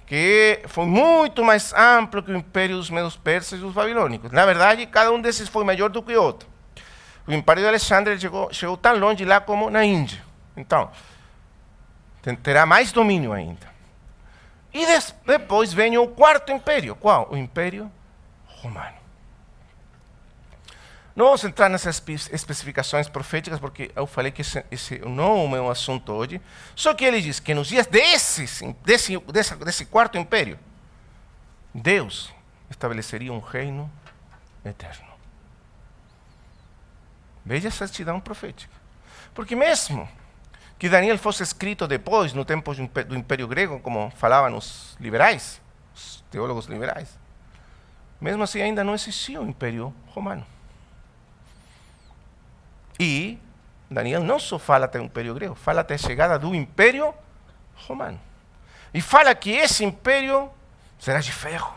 que foi muito mais amplo que o império dos medos persas e dos babilônicos. Na verdade, cada um desses foi maior do que o outro. O império de Alexandre chegou, chegou tão longe lá como na Índia. Então, terá mais domínio ainda. E depois vem o quarto império. Qual? O Império Romano. Não vamos entrar nessas especificações proféticas, porque eu falei que esse, esse não é o meu assunto hoje. Só que ele diz que nos dias desse, desse, desse, quarto império, Deus estabeleceria um reino eterno. Veja essa exatidão profética. Porque mesmo que Daniel fosse escrito depois, no tempo do Império Grego, como falavam os liberais, os teólogos liberais, mesmo assim ainda não existia o Império Romano. E Daniel não só fala até o Império Grego, fala até a chegada do Império Romano. E fala que esse império será de ferro.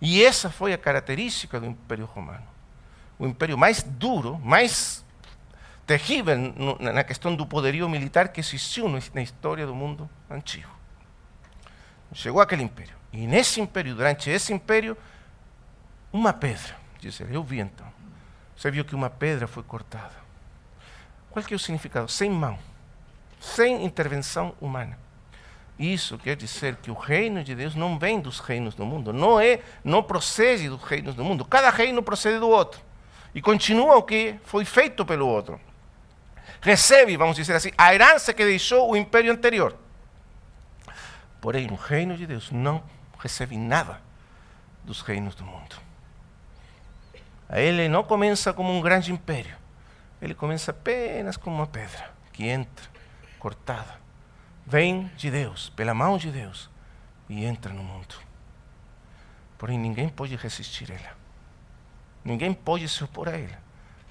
E essa foi a característica do Império Romano. O império mais duro, mais terrível na questão do poderio militar que existiu na história do mundo antigo. Chegou aquele império. E nesse império, durante esse império, uma pedra, diz ele, eu vi então. Você viu que uma pedra foi cortada. Qual que é o significado? Sem mão, sem intervenção humana. Isso quer dizer que o reino de Deus não vem dos reinos do mundo, não é, não procede dos reinos do mundo. Cada reino procede do outro e continua o que foi feito pelo outro. Recebe, vamos dizer assim, a herança que deixou o império anterior. Porém, o reino de Deus não recebe nada dos reinos do mundo. Ele não começa como um grande império ele começa apenas como uma pedra que entra, cortada. Vem de Deus, pela mão de Deus, e entra no mundo. Porém, ninguém pode resistir a ela. Ninguém pode se opor a ela.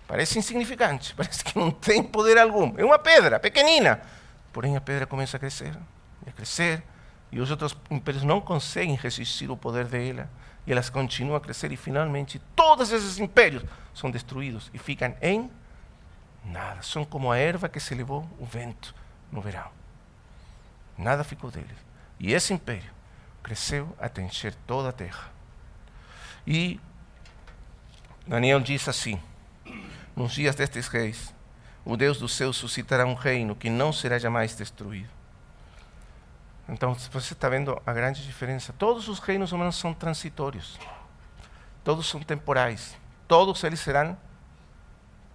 Parece insignificante, parece que não tem poder algum. É uma pedra pequenina. Porém, a pedra começa a crescer, a crescer, e os outros impérios não conseguem resistir o poder dela. E elas continuam a crescer, e finalmente todos esses impérios são destruídos e ficam em Nada. São como a erva que se levou o vento no verão. Nada ficou deles. E esse império cresceu até encher toda a terra. E Daniel diz assim: Nos dias destes reis, o Deus do céu suscitará um reino que não será jamais destruído. Então, você está vendo a grande diferença. Todos os reinos humanos são transitórios. Todos são temporais. Todos eles serão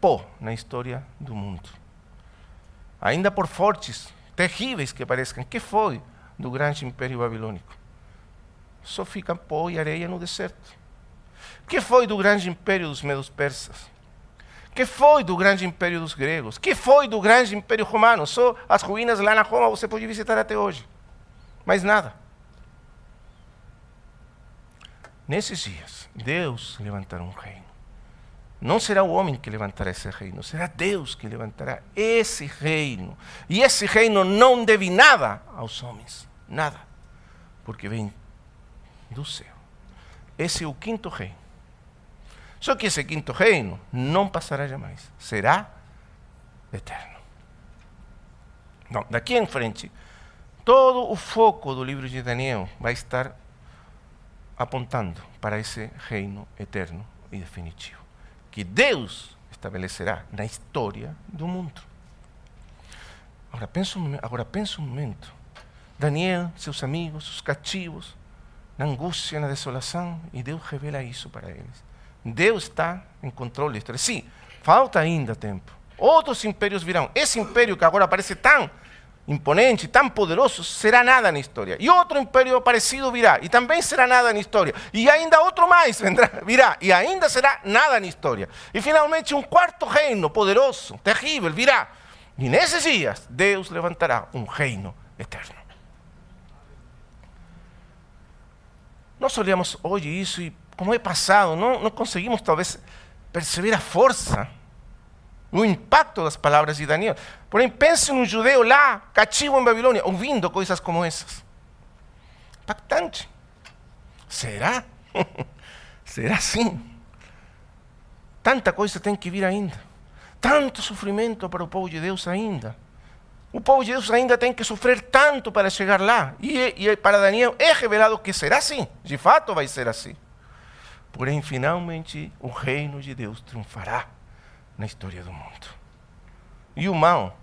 pó na história do mundo. Ainda por fortes, terríveis que pareçam, que foi do grande império babilônico? Só fica pó e areia no deserto. Que foi do grande império dos medos persas? Que foi do grande império dos gregos? Que foi do grande império romano? Só as ruínas lá na Roma você pode visitar até hoje. Mais nada. Nesses dias, Deus levantará um reino não será o homem que levantará esse reino, será Deus que levantará esse reino. E esse reino não deve nada aos homens, nada, porque vem do céu. Esse é o quinto reino. Só que esse quinto reino não passará jamais, será eterno. Então, daqui em frente, todo o foco do livro de Daniel vai estar apontando para esse reino eterno e definitivo que Deus estabelecerá na história do mundo. Agora pensa um, agora pensa um momento. Daniel, seus amigos, os cativos, na angústia, na desolação, e Deus revela isso para eles. Deus está em controle. Sim, falta ainda tempo. Outros impérios virão. Esse império que agora parece tão imponente, tão poderoso, será nada na história. E outro império parecido virá, e também será nada na história. E ainda outro mais vendrá, virá, e ainda será nada na história. E finalmente um quarto reino poderoso, terrível, virá. E nesses dias, Deus levantará um reino eterno. Nós olhamos hoje isso e, como é passado, não, não conseguimos talvez perceber a força o impacto das palavras de Daniel. Porém, pense num judeu lá, cativo em Babilônia, ouvindo coisas como essas. Impactante. Será? Será assim? Tanta coisa tem que vir ainda. Tanto sofrimento para o povo de Deus ainda. O povo de Deus ainda tem que sofrer tanto para chegar lá. E, e para Daniel é revelado que será assim. De fato vai ser assim. Porém, finalmente, o reino de Deus triunfará na história do mundo. E o mal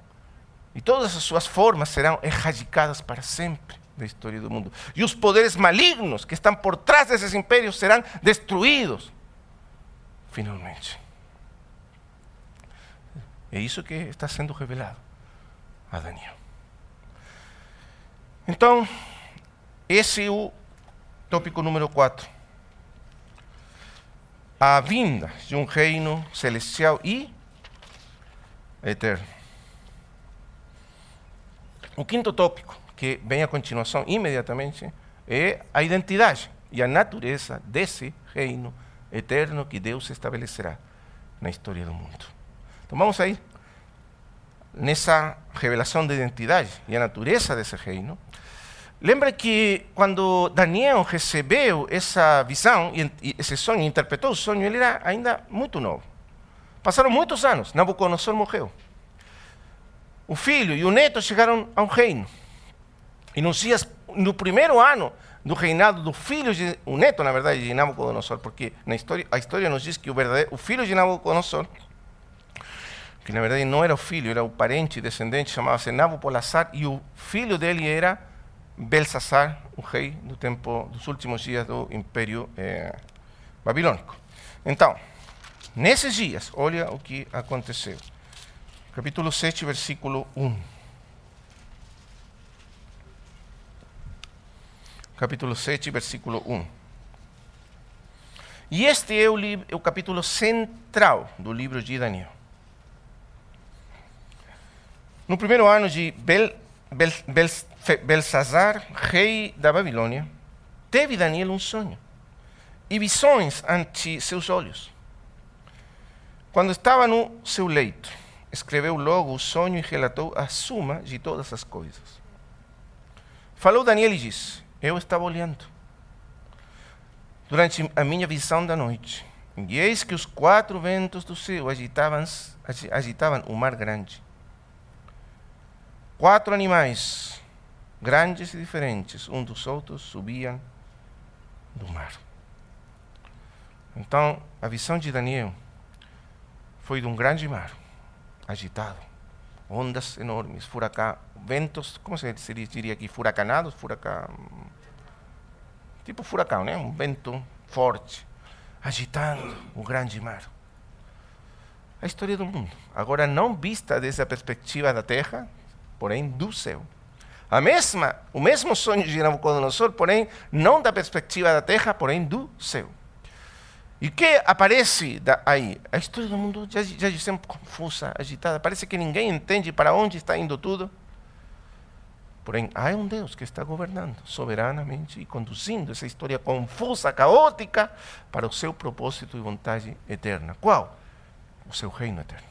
e todas as suas formas serão erradicadas para sempre da história do mundo. E os poderes malignos que estão por trás desses impérios serão destruídos finalmente. É isso que está sendo revelado a Daniel. Então, esse é o tópico número 4. A vinda de um reino celestial e eterno. O quinto tópico, que vem a continuação imediatamente, é a identidade e a natureza desse reino eterno que Deus estabelecerá na história do mundo. Então vamos aí nessa revelação de identidade e a natureza desse reino. Lembra que quando Daniel recebeu essa visão esse sonho, interpretou o sonho, ele era ainda muito novo. Passaram muitos anos, Nabucodonosor morreu. O filho e o neto chegaram ao reino. E nos dias, no primeiro ano do reinado do filho, de, o neto, na verdade, de Nabucodonosor, porque na história, a história nos diz que o, o filho de Nabucodonosor, que na verdade não era o filho, era o parente descendente, chamava-se Nabopolassar, e o filho dele era Belsazar, o rei do tempo dos últimos dias do Império eh, Babilônico. Então, nesses dias, olha o que aconteceu. Capítulo 7, versículo 1. capítulo 7, versículo 1. E este é o, o, capítulo central do livro de Daniel. No primeiro ano de Bel, Bel, Bel, Belsazar, rei da Babilônia, teve Daniel um sonho e visões ante seus olhos. Quando estava no seu leito, escreveu logo o sonho e relatou a suma de todas as coisas. Falou Daniel e disse: eu estava olhando durante a minha visão da noite. E eis que os quatro ventos do céu agitavam, agitavam o mar grande. Quatro animais, grandes e diferentes, um dos outros, subiam do mar. Então, a visão de Daniel foi de um grande mar, agitado, ondas enormes, furacão, ventos, como se diria aqui, furacanados, furacão, tipo furacão, né? um vento forte, agitando o grande mar. A história do mundo. Agora, não vista dessa perspectiva da terra, porém do céu. A mesma, o mesmo sonho de Nabucodonosor, porém, não da perspectiva da terra, porém do céu. E que aparece aí? A história do mundo já, já sempre confusa, agitada. Parece que ninguém entende para onde está indo tudo. Porém, há um Deus que está governando soberanamente e conduzindo essa história confusa, caótica, para o seu propósito e vontade eterna. Qual? O seu reino eterno.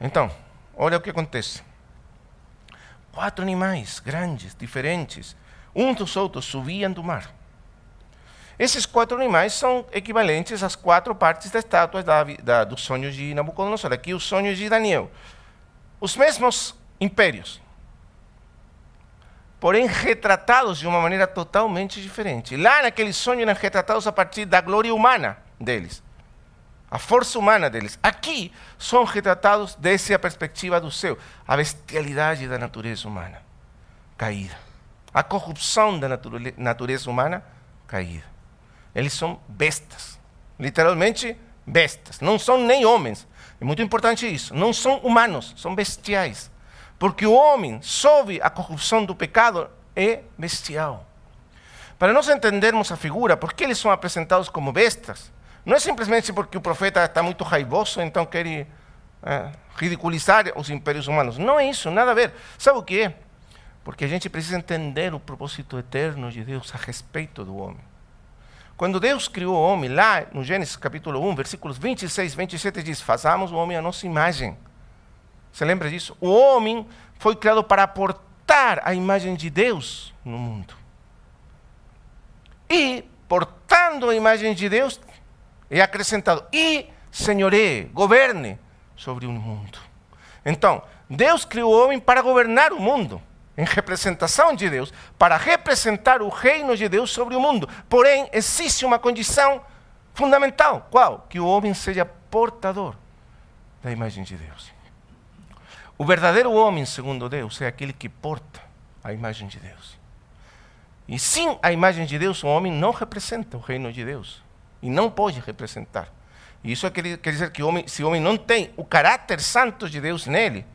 Então, olha o que acontece. Quatro animais grandes, diferentes, uns dos outros subiam do mar. Esses quatro animais são equivalentes às quatro partes da estátua da, da, dos sonhos de Nabucodonosor. Aqui os sonhos de Daniel. Os mesmos impérios, porém retratados de uma maneira totalmente diferente. Lá naquele sonho eram retratados a partir da glória humana deles, a força humana deles. Aqui são retratados desde a perspectiva do céu, a bestialidade da natureza humana caída, a corrupção da natureza humana caída. Eles são bestas, literalmente bestas. Não são nem homens. É muito importante isso. Não são humanos, são bestiais. Porque o homem, sob a corrupção do pecado, é bestial. Para nós entendermos a figura, por que eles são apresentados como bestas, não é simplesmente porque o profeta está muito raivoso, então quer é, ridiculizar os impérios humanos. Não é isso, nada a ver. Sabe o que é? Porque a gente precisa entender o propósito eterno de Deus a respeito do homem. Quando Deus criou o homem, lá no Gênesis capítulo 1, versículos 26 e 27, diz: Façamos o homem a nossa imagem você lembra disso? O homem foi criado para portar a imagem de Deus no mundo. E, portando a imagem de Deus, é acrescentado: e senhoreie, governe sobre o mundo. Então, Deus criou o homem para governar o mundo, em representação de Deus, para representar o reino de Deus sobre o mundo. Porém, existe uma condição fundamental: qual? Que o homem seja portador da imagem de Deus. O verdadeiro homem, segundo Deus, é aquele que porta a imagem de Deus. E sem a imagem de Deus, o homem não representa o reino de Deus. E não pode representar. E isso quer, quer dizer que homem, se o homem não tem o caráter santo de Deus nele,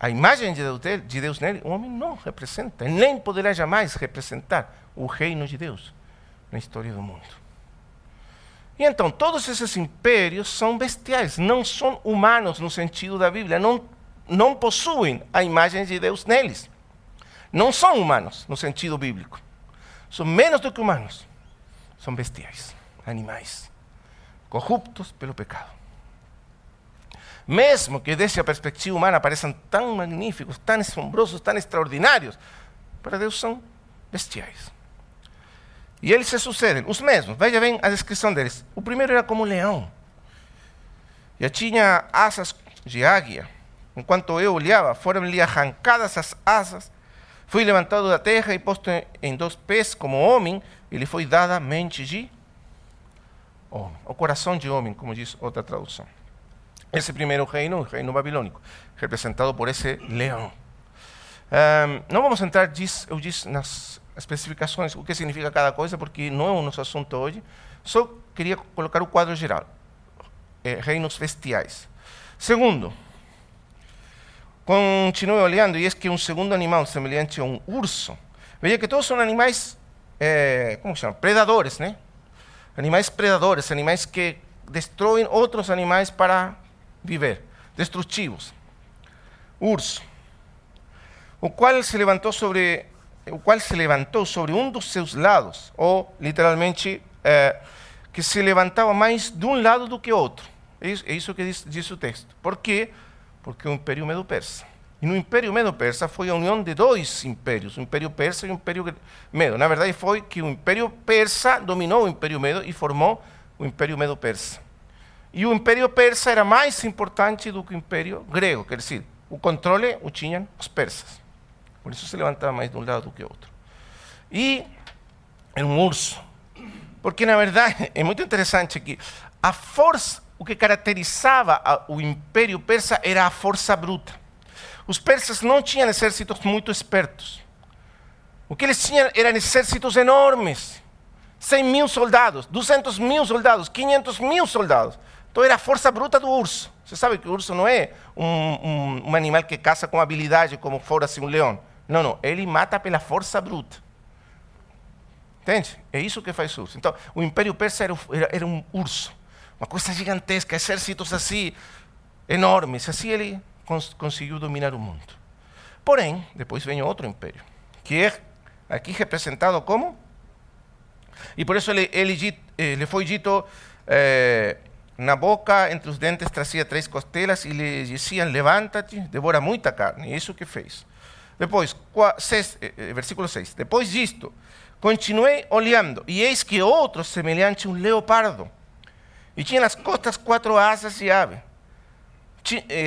a imagem de Deus, de Deus nele, o homem não representa, nem poderá jamais representar o reino de Deus na história do mundo. E então, todos esses impérios são bestiais, não são humanos no sentido da Bíblia, não, não possuem a imagem de Deus neles. Não são humanos no sentido bíblico. São menos do que humanos. São bestiais, animais, corruptos pelo pecado. Mesmo que desde a perspectiva humana pareçam tão magníficos, tão assombrosos, tão extraordinários, para Deus são bestiais. E eles se sucedem, os mesmos. Veja bem a descrição deles. O primeiro era como um leão. Já tinha asas de águia. Enquanto eu olhava, foram-lhe arrancadas as asas. Foi levantado da terra e posto em dois pés como homem. E lhe foi dada mente de homem. O coração de homem, como diz outra tradução. Esse primeiro reino, o reino babilônico, representado por esse leão. Um, não vamos entrar, diz, eu disse, nas especificações, o que significa cada coisa, porque não é o nosso assunto hoje. Só queria colocar o quadro geral. É, reinos bestiais. Segundo, continue olhando, e é que um segundo animal semelhante a um urso. Veja que todos são animais, é, como se chama? Predadores, né? Animais predadores, animais que destroem outros animais para viver, destrutivos. Urso, o qual se levantou sobre o qual se levantou sobre um dos seus lados, ou literalmente é, que se levantava mais de um lado do que outro. É isso, que diz, diz, o texto. Por quê? Porque o Império Medo-Persa. E no Império Medo-Persa foi a união de dois impérios, o Império Persa e o Império Medo. Na verdade, foi que o Império Persa dominou o Império Medo e formou o Império Medo-Persa. E o Império Persa era mais importante do que o Império Grego, quer dizer, o controle o tinham os persas. Por isso se levantava mais de um lado do que outro. E era um urso. Porque, na verdade, é muito interessante que a força, o que caracterizava o Império Persa era a força bruta. Os persas não tinham exércitos muito espertos. O que eles tinham eram exércitos enormes. 100 mil soldados, 200 mil soldados, 500 mil soldados. Então era a força bruta do urso. Você sabe que o urso não é um, um, um animal que caça com habilidade como fora assim um leão. Não, não. Ele mata pela força bruta. Entende? É isso que faz o urso. Então, o Império Persa era, era, era um urso. Uma coisa gigantesca, exércitos assim, enormes. Assim ele cons conseguiu dominar o mundo. Porém, depois vem outro império, que é aqui representado como? E por isso ele, ele, ele foi dito eh, na boca, entre os dentes, trazia três costelas e lhe diziam: Levanta-te, devora muita carne. Isso que fez. Depois, seis, eh, eh, versículo 6. Depois disto, continuei olhando, e eis que outro semelhante a um leopardo. E tinha nas costas quatro asas de ave.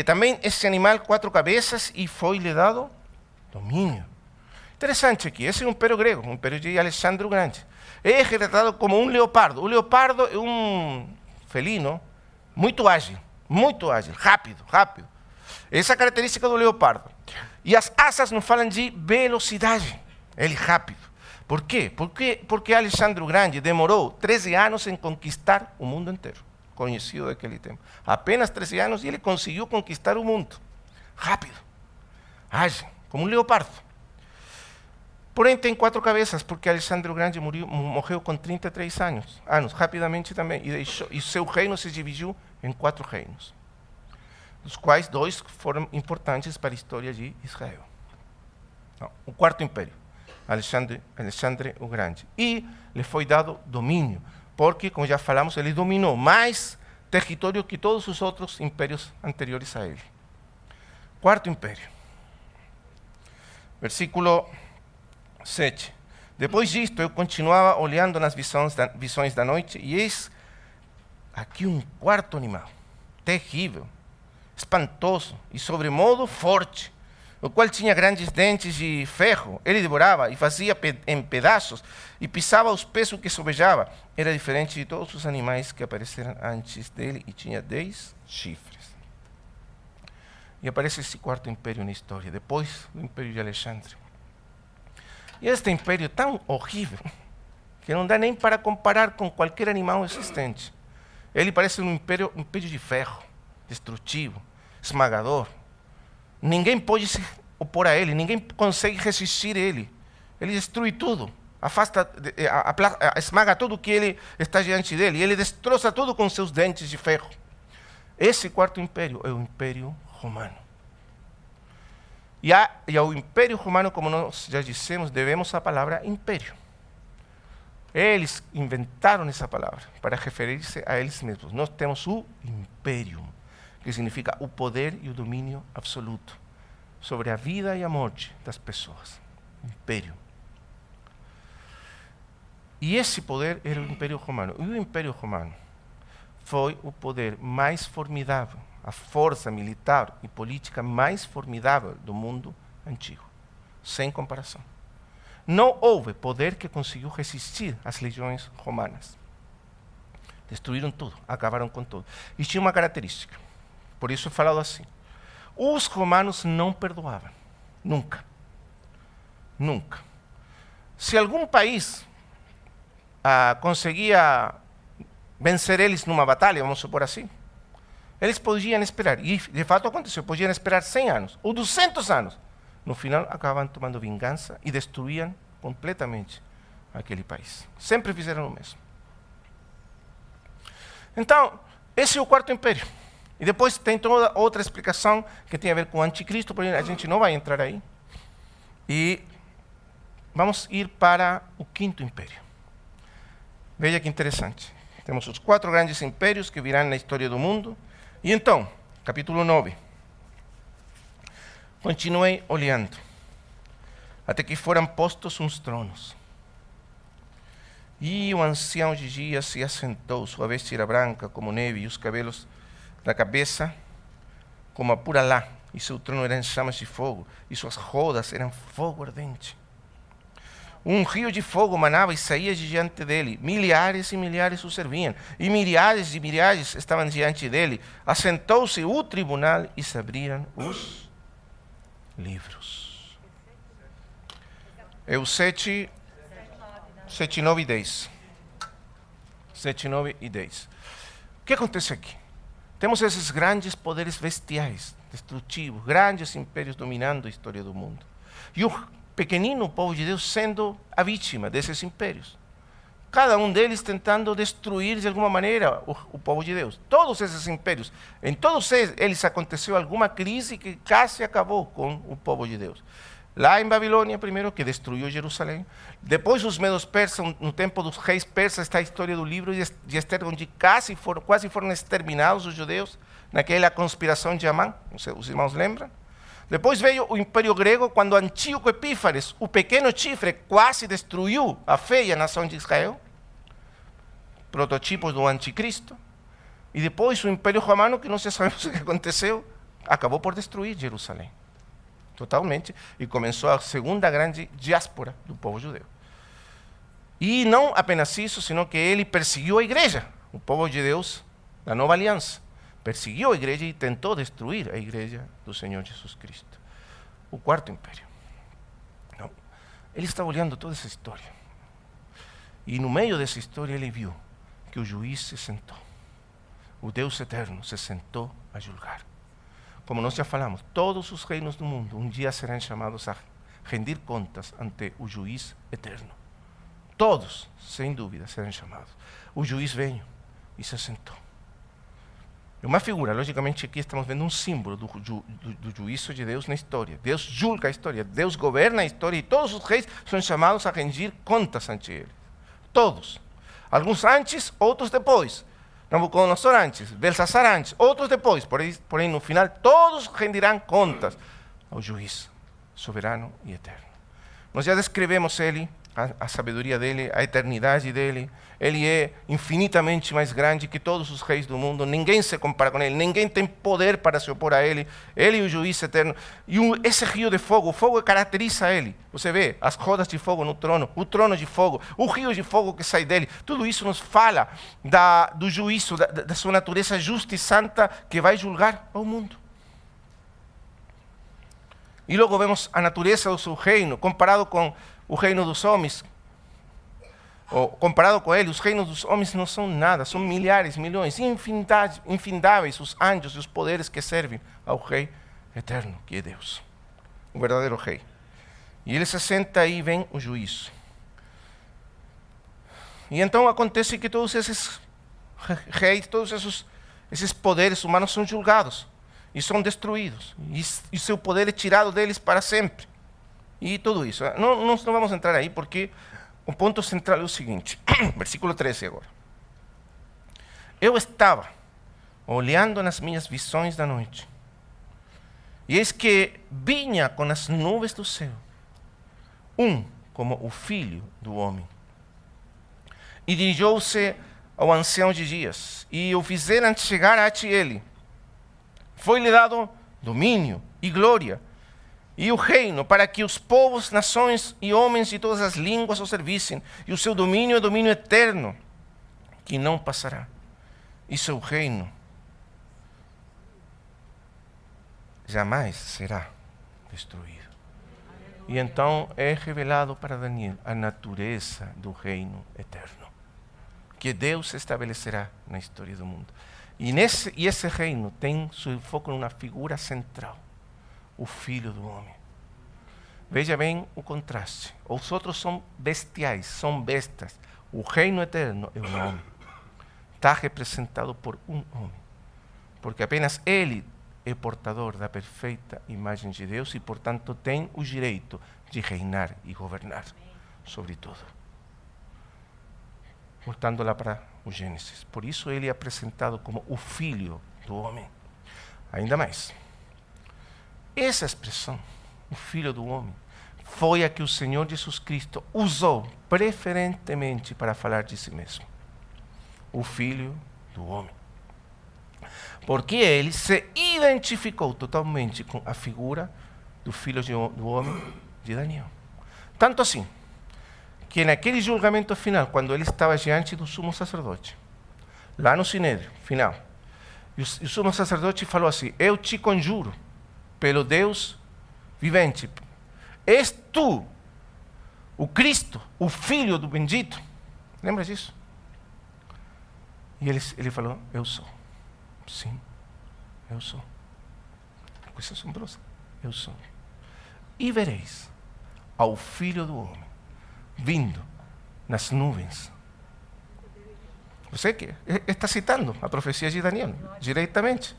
Também esse animal, quatro cabeças, e foi-lhe dado domínio. Interessante aqui, esse é um império grego, um império de Alexandre o Grande. É retratado como um leopardo. O leopardo é um felino muito ágil, muito ágil, rápido, rápido. Essa é a característica do leopardo. E as asas nos falam de velocidade. Ele rápido. Por quê? Porque, porque Alexandre o Grande demorou 13 anos em conquistar o mundo inteiro, conhecido daquele tempo. Apenas 13 anos e ele conseguiu conquistar o mundo. Rápido. Como um leopardo. Porém, tem quatro cabeças, porque Alexandre o Grande morreu com 33 anos, anos, rapidamente também, e, deixou, e seu reino se dividiu em quatro reinos dos quais dois foram importantes para a história de Israel. Não, o quarto império, Alexandre, Alexandre o Grande. E lhe foi dado domínio, porque, como já falamos, ele dominou mais território que todos os outros impérios anteriores a ele. Quarto império. Versículo 7. Depois disto, eu continuava olhando nas visões da, visões da noite, e eis aqui um quarto animal, terrível, espantoso e sobremodo forte, o qual tinha grandes dentes de ferro. Ele devorava e fazia em pedaços e pisava os pés que sobejava. Era diferente de todos os animais que apareceram antes dele e tinha dez chifres. E aparece esse quarto império na história, depois do império de Alexandre. E este império tão horrível, que não dá nem para comparar com qualquer animal existente. Ele parece um império, um império de ferro, destrutivo, esmagador. Ninguém pode se opor a ele, ninguém consegue resistir a ele. Ele destrui tudo, afasta, eh, esmaga tudo que ele está diante dele, e ele destroça tudo com seus dentes de ferro. Esse quarto império é o Império Romano. E, e ao Império Romano, como nós já dissemos, devemos a palavra império. Eles inventaram essa palavra para referir-se a eles mesmos. Nós temos o império, que significa o poder e o domínio absoluto sobre a vida e a morte das pessoas. Império. E esse poder era o Império Romano. E o Império Romano foi o poder mais formidável, a força militar e política mais formidável do mundo antigo, sem comparação. Não houve poder que conseguiu resistir às legiões romanas. Destruíram tudo, acabaram com tudo. E tinha uma característica, por isso é falado assim: os romanos não perdoavam, nunca. Nunca. Se algum país ah, conseguia vencer eles numa batalha, vamos supor assim, eles podiam esperar, e de fato aconteceu, podiam esperar 100 anos ou 200 anos no final acabavam tomando vingança e destruíam completamente aquele país. Sempre fizeram o mesmo. Então, esse é o quarto império. E depois tem toda outra explicação que tem a ver com o anticristo, porém a gente não vai entrar aí. E vamos ir para o quinto império. Veja que interessante. Temos os quatro grandes impérios que virão na história do mundo. E então, capítulo 9. Continuei olhando, até que foram postos uns tronos. E o ancião de se assentou, sua veste era branca como neve, e os cabelos da cabeça como a pura lã, e seu trono era em chamas de fogo, e suas rodas eram fogo ardente. Um rio de fogo manava e saía diante dele. Milhares e milhares o serviam, e milhares e milhares estavam diante dele. Assentou-se o tribunal e se abriram os livros. É o 7, 7, 9 e 10. 7, 9 e 10. O que acontece aqui? Temos esses grandes poderes bestiais, destrutivos, grandes impérios dominando a história do mundo. E o pequenino povo de Deus sendo a vítima desses impérios cada um deles tentando destruir de alguma maneira o, o, povo de Deus. Todos esses impérios, em todos eles aconteceu alguma crise que quase acabou com o povo de Deus. Lá em Babilônia, primeiro, que destruiu Jerusalém. Depois, os medos persas, no tempo dos reis persas, está a história do livro de Esther, onde quase foram, quase foram exterminados os judeus, naquela conspiração de Amã. Os irmãos lembram? Depois veio o Império Grego, quando Antíoco Epífanes, o pequeno chifre, quase destruiu a fé e a nação de Israel. Prototipos do Anticristo. E depois o Império Romano, que não se sabe o que aconteceu, acabou por destruir Jerusalém. Totalmente. E começou a segunda grande diáspora do povo judeu. E não apenas isso, senão que ele perseguiu a igreja, o povo de Deus da nova aliança perseguiu a igreja e tentou destruir a igreja do Senhor Jesus Cristo. O quarto império. Ele estava olhando toda essa história. E no meio dessa história ele viu que o juiz se sentou. O Deus eterno se sentou a julgar. Como nós já falamos, todos os reinos do mundo um dia serão chamados a rendir contas ante o juiz eterno. Todos, sem dúvida, serão chamados. O juiz veio e se sentou. É uma figura, logicamente aqui estamos vendo um símbolo do, do, do, juízo de Deus na história. Deus julga a história, Deus governa a história e todos os reis são chamados a rendir contas ante Ele. Todos. Alguns antes, outros depois. Nabucodonosor antes, Belsazar antes, outros depois. Porém, porém, no final, todos rendirão contas ao juiz soberano e eterno. Nós já descrevemos ele a, a sabedoria dele, a eternidade dele. Ele é infinitamente mais grande que todos os reis do mundo. Ninguém se compara com ele. Ninguém tem poder para se opor a ele. Ele é o juiz eterno. E esse rio de fogo, o fogo caracteriza ele. Você vê as rodas de fogo no trono, o trono de fogo, o rio de fogo que sai dele. Tudo isso nos fala da, do juízo, da, da sua natureza justa e santa que vai julgar ao mundo. E logo vemos a natureza do seu reino comparado com o reino dos homens. ou comparado com ele, os reinos dos homens não são nada, são milhares, milhões, infindáveis os anjos e os poderes que servem ao Rei eterno, que é Deus, o verdadeiro Rei. E ele se senta e vem o juízo. E então acontece que todos esses reis, todos esses, esses poderes humanos são julgados e são destruídos. E, e seu poder é tirado deles para sempre. E tudo isso. Não, não, não vamos entrar aí porque o ponto central é o seguinte: versículo 13 agora. Eu estava olhando nas minhas visões da noite, e eis que vinha com as nuvens do céu, um como o filho do homem. E dirigiu-se ao ancião de dias, e o fizeram chegar ante ele. Foi-lhe dado domínio e glória e o reino, para que os povos, nações e homens de todas as línguas o servissem. E o seu domínio é domínio eterno, que não passará. E seu reino jamais será destruído. E então é revelado para Daniel a natureza do reino eterno, que Deus estabelecerá na história do mundo. E, nesse, e esse reino tem seu foco numa figura central o Filho do Homem. Veja bem o contraste. Os outros são bestiais, são bestas. O reino eterno é um homem. Está representado por um homem. Porque apenas ele é portador da perfeita imagem de Deus e, portanto, tem o direito de reinar e governar sobre tudo. Voltando lá para o Gênesis. Por isso ele é apresentado como o filho do homem. Ainda mais. Essa expressão, o Filho do Homem, foi a que o Senhor Jesus Cristo usou preferentemente para falar de si mesmo. O Filho do Homem. Porque ele se identificou totalmente com a figura do Filho do Homem de Daniel. Tanto assim, que naquele julgamento final, quando ele estava diante do sumo sacerdote, lá no Sinédrio, final, e o sumo sacerdote falou assim: Eu te conjuro pelo Deus vivente. És tu, o Cristo, o Filho do bendito. Lembra disso? E ele, ele falou: Eu sou. Sim, eu sou. Coisa assombrosa. Eu sou. E vereis ao Filho do Homem vindo nas nuvens. Você que está citando a profecia de Daniel diretamente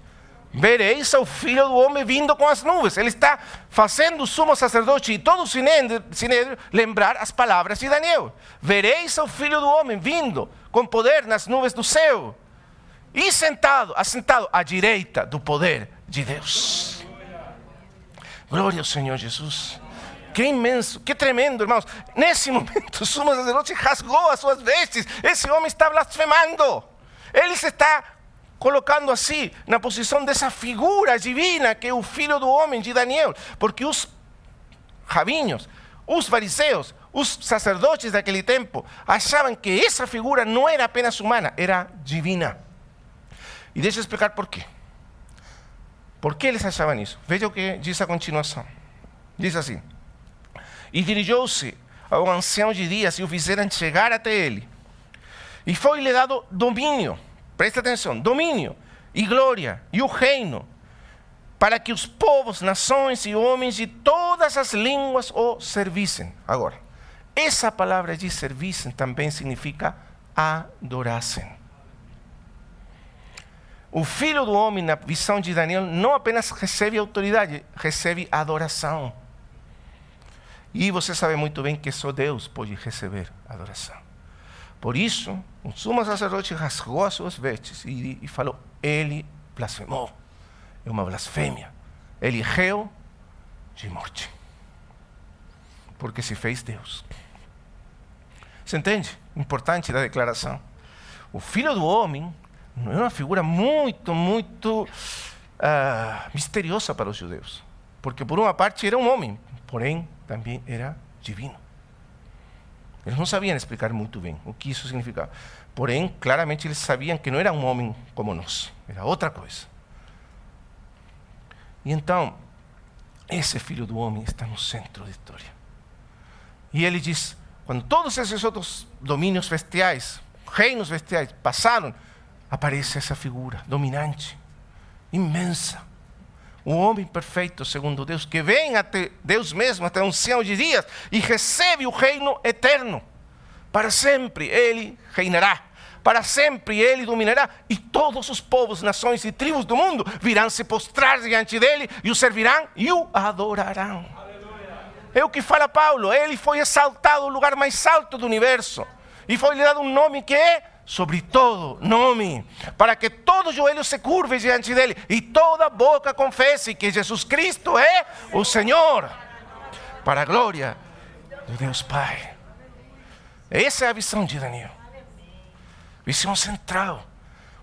vereis ao filho do homem vindo com as nuvens. Ele está fazendo o sumo sacerdote e todo o sinédrio lembrar as palavras de Daniel. Vereis ao filho do homem vindo com poder nas nuvens do céu e sentado, assentado à direita do poder de Deus. Glória ao Senhor Jesus. Que imenso, que tremendo, irmãos. Nesse momento, o sumo sacerdote rasgou as suas vestes. Esse homem está blasfemando. Ele se está colocando assim na posição dessa figura divina que é o filho do homem de Daniel, porque os rabinhos, os fariseus, os sacerdotes daquele tempo achavam que essa figura não era apenas humana, era divina. E deixa eu explicar por quê. Por que eles achavam isso? Veja o que diz a continuação. Diz assim: E dirigiu-se ao ancião de dias e o fizeram chegar até ele. E foi-lhe dado domínio presta atenção, domínio e glória e o reino, para que os povos, nações e homens de todas as línguas o servissem. Agora, essa palavra de servissem também significa adorassem. O filho do homem, na visão de Daniel, não apenas recebe autoridade, recebe adoração. E você sabe muito bem que só Deus pode receber adoração. Por isso, o sumo sacerdote rasgou as suas vestes e, e falou: Ele blasfemou. É uma blasfêmia. Ele reu de morte. Porque se fez Deus. Você entende? Importante da declaração. O filho do homem não é uma figura muito, muito uh, misteriosa para os judeus. Porque, por uma parte, era um homem, porém, também era divino. Eles não sabiam explicar muito bem o que isso significava. Porém, claramente eles sabiam que não era um homem como nós, era outra coisa. E então, esse filho do homem está no centro da história. E ele diz: Quando todos esses outros domínios bestiais, reinos bestiais passaram, aparece essa figura dominante, imensa. O homem perfeito, segundo Deus, que vem até Deus mesmo, até o ancião de dias, e recebe o reino eterno. Para sempre ele reinará para sempre ele dominará, e todos os povos, nações e tribos do mundo virão se postrar diante dele e o servirão e o adorarão. É o que fala Paulo, ele foi exaltado ao lugar mais alto do universo e foi-lhe dado um nome que é sobre todo nome, para que todo joelho se curve diante dele e toda boca confesse que Jesus Cristo é o Senhor, para a glória de Deus Pai. Essa é a visão de Daniel. Visão central.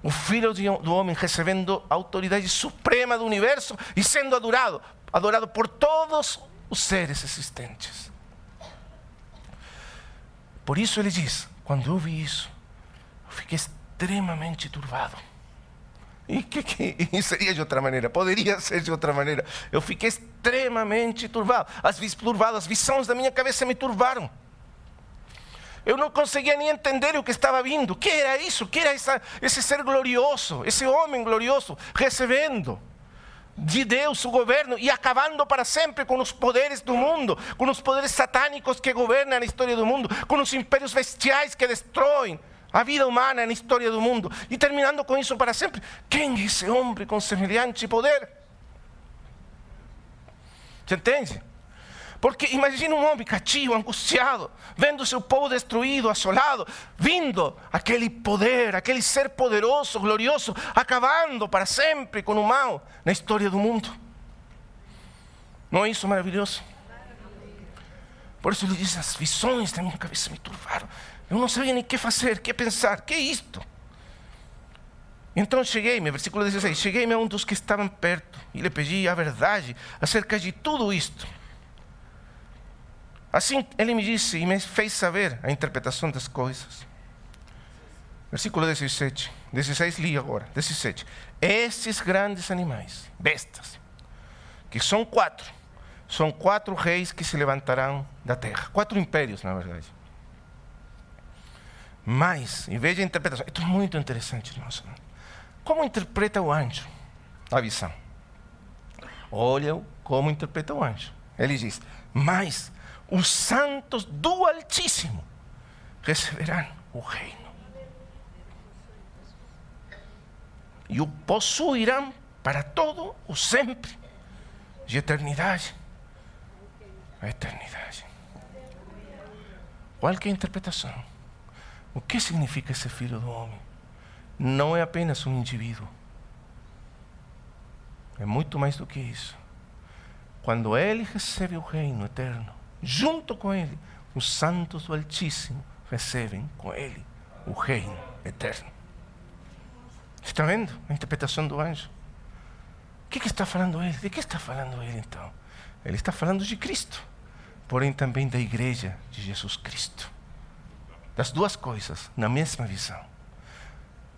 O Filho do Homem recebendo a autoridade suprema do universo e sendo adorado, adorado por todos os seres existentes. Por isso ele diz: quando eu vi isso, fiquei extremamente turbado. E que, que seria de outra maneira? Poderia ser de outra maneira. Eu fiquei extremamente turbado. As, turbado, as visões da minha cabeça me turbaram. Eu não conseguia nem entender o que estava vindo. O que era isso? O que era essa, esse ser glorioso, esse homem glorioso, recebendo de Deus o governo e acabando para sempre com os poderes do mundo, com os poderes satânicos que governam a história do mundo, com os impérios bestiais que destroem a vida humana na história do mundo e terminando com isso para sempre. Quem é esse homem com semelhante poder? Você entende? Porque imagina um homem cativo, angustiado, vendo seu povo destruído, assolado, vindo aquele poder, aquele ser poderoso, glorioso, acabando para sempre com o mal na história do mundo. Não é isso maravilhoso? Por isso ele diz: as visões da minha cabeça me turvaram. Eu não sabia nem o que fazer, o que pensar, que é isto? Então cheguei-me, versículo 16: cheguei-me a um dos que estavam perto e lhe pedi a verdade acerca de tudo isto. Assim ele me disse e me fez saber a interpretação das coisas. Versículo 17. 16 li agora. 17. Esses grandes animais, bestas, que são quatro, são quatro reis que se levantarão da terra. Quatro impérios, na verdade. Mas, em vez de interpretação, é muito interessante, irmãos. Como interpreta o anjo a visão? Olha como interpreta o anjo. Ele diz: Mas os santos do Altíssimo receberão o reino. E o possuirão para todo o sempre, de eternidade a eternidade. Qual é a interpretação? O que significa esse filho do homem? Não é apenas um indivíduo. É muito mais do que isso. Quando ele recebe o reino eterno, junto com ele, os santos do Altíssimo recebem com ele o reino eterno. Está vendo a interpretação do anjo? O que, que está falando ele? De que está falando ele então? Ele está falando de Cristo, porém também da igreja de Jesus Cristo. Das duas coisas, na mesma visão.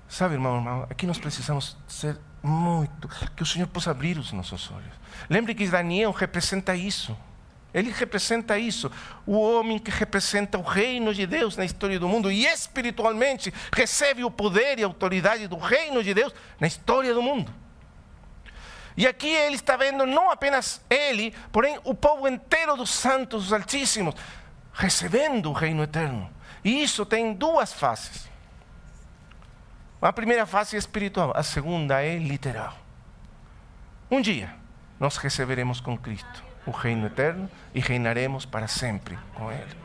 Sabe, irmão, irmão, aqui nós precisamos ser muito, que o Senhor possa abrir os nossos olhos. Lembre que Daniel representa isso. Ele representa isso, o homem que representa o reino de Deus na história do mundo e espiritualmente recebe o poder e a autoridade do reino de Deus na história do mundo. E aqui ele está vendo não apenas ele, porém o povo inteiro dos santos, dos altíssimos, recebendo o reino eterno. E isso tem duas faces. A primeira face é espiritual, a segunda é literal. Um dia nós receberemos com Cristo o reino eterno e reinaremos para sempre com Ele.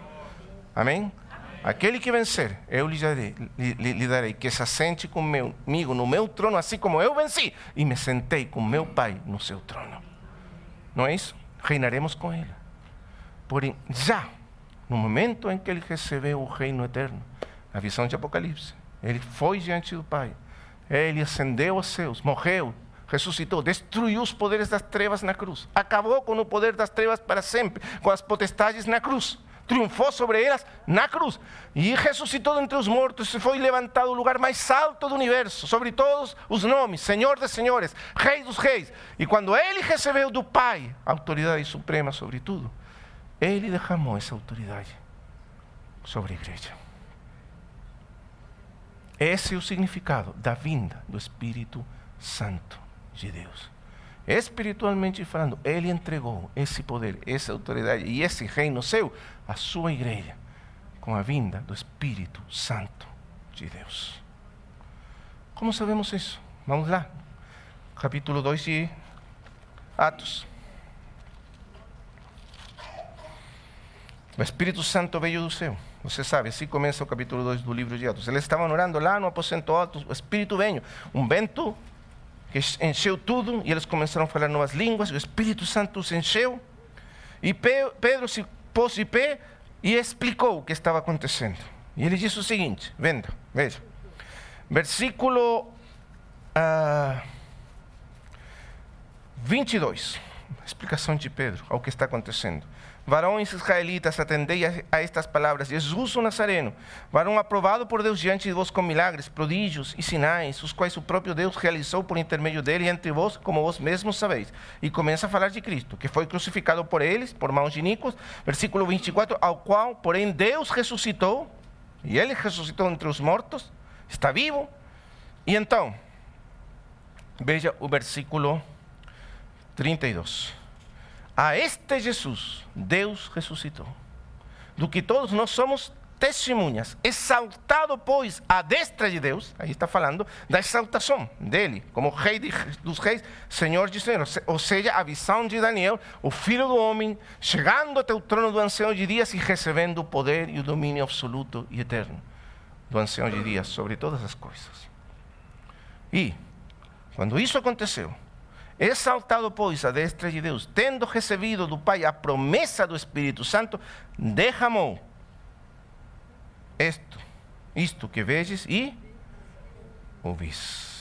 Amém? Aquele que vencer, eu lhe darei, lhe, lhe darei que se assente comigo no meu trono, assim como eu venci e me sentei com meu Pai no seu trono. Não é isso? Reinaremos com Ele. Porém, já no momento em que ele recebeu o reino eterno, a visão de Apocalipse, ele foi diante do Pai, ele ascendeu aos céus, morreu, ressuscitou, destruiu os poderes das trevas na cruz, acabou com o poder das trevas para sempre, com as potestades na cruz, triunfou sobre elas na cruz e ressuscitou entre os mortos e foi levantado ao lugar mais alto do universo, sobre todos os nomes, Senhor dos senhores, Rei dos reis. E quando ele recebeu do Pai autoridade suprema sobre tudo, ele derramou essa autoridade sobre a igreja. Esse é o significado da vinda do Espírito Santo de Deus. Espiritualmente falando, Ele entregou esse poder, essa autoridade e esse reino seu à sua igreja, com a vinda do Espírito Santo de Deus. Como sabemos isso? Vamos lá. Capítulo 2 de Atos. O Espírito Santo veio do céu. Você sabe, assim começa o capítulo 2 do livro de Atos. Eles estavam orando lá no aposento alto, o Espírito veio, um vento que encheu tudo, e eles começaram a falar novas línguas, o Espírito Santo se encheu, e Pedro se pôs de pé e explicou o que estava acontecendo. E ele disse o seguinte: venda, veja, versículo uh, 22, explicação de Pedro ao que está acontecendo. Varões israelitas, atendei a estas palavras. Jesus o Nazareno, varão aprovado por Deus diante de vós com milagres, prodígios e sinais, os quais o próprio Deus realizou por intermédio dele entre vós, como vós mesmos sabeis. E começa a falar de Cristo, que foi crucificado por eles, por mãos de Nicos. Versículo 24, ao qual, porém, Deus ressuscitou, e ele ressuscitou entre os mortos, está vivo. E então, veja o versículo 32. A este Jesus, Deus ressuscitou, do que todos nós somos testemunhas, exaltado, pois, à destra de Deus, aí está falando da exaltação dele, como rei dos reis, senhor de senhores, ou seja, a visão de Daniel, o filho do homem, chegando até o trono do ancião de dias e recebendo o poder e o domínio absoluto e eterno do ancião de dias sobre todas as coisas. E, quando isso aconteceu, Exaltado, pois, a destra de Deus, tendo recebido do Pai a promessa do Espírito Santo, derramou isto, isto que vedes e ouvis.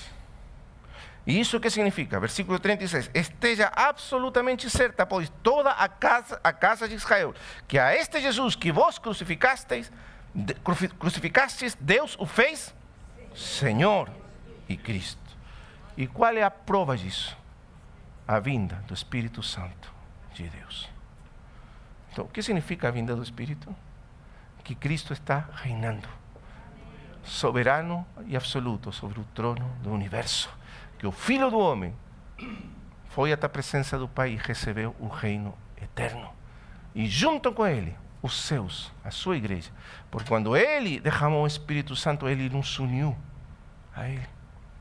E isso que significa? Versículo 36. Esteja absolutamente certa, pois, toda a casa, a casa de Israel, que a este Jesus que vos crucificasteis, crucificastes, Deus o fez Senhor e Cristo. E qual é a prova disso? A vinda do Espírito Santo de Deus. Então, o que significa a vinda do Espírito? Que Cristo está reinando, soberano e absoluto sobre o trono do universo. Que o Filho do Homem foi até a presença do Pai e recebeu o reino eterno. E junto com ele, os seus, a sua igreja. Porque quando ele derramou o Espírito Santo, ele nos uniu a ele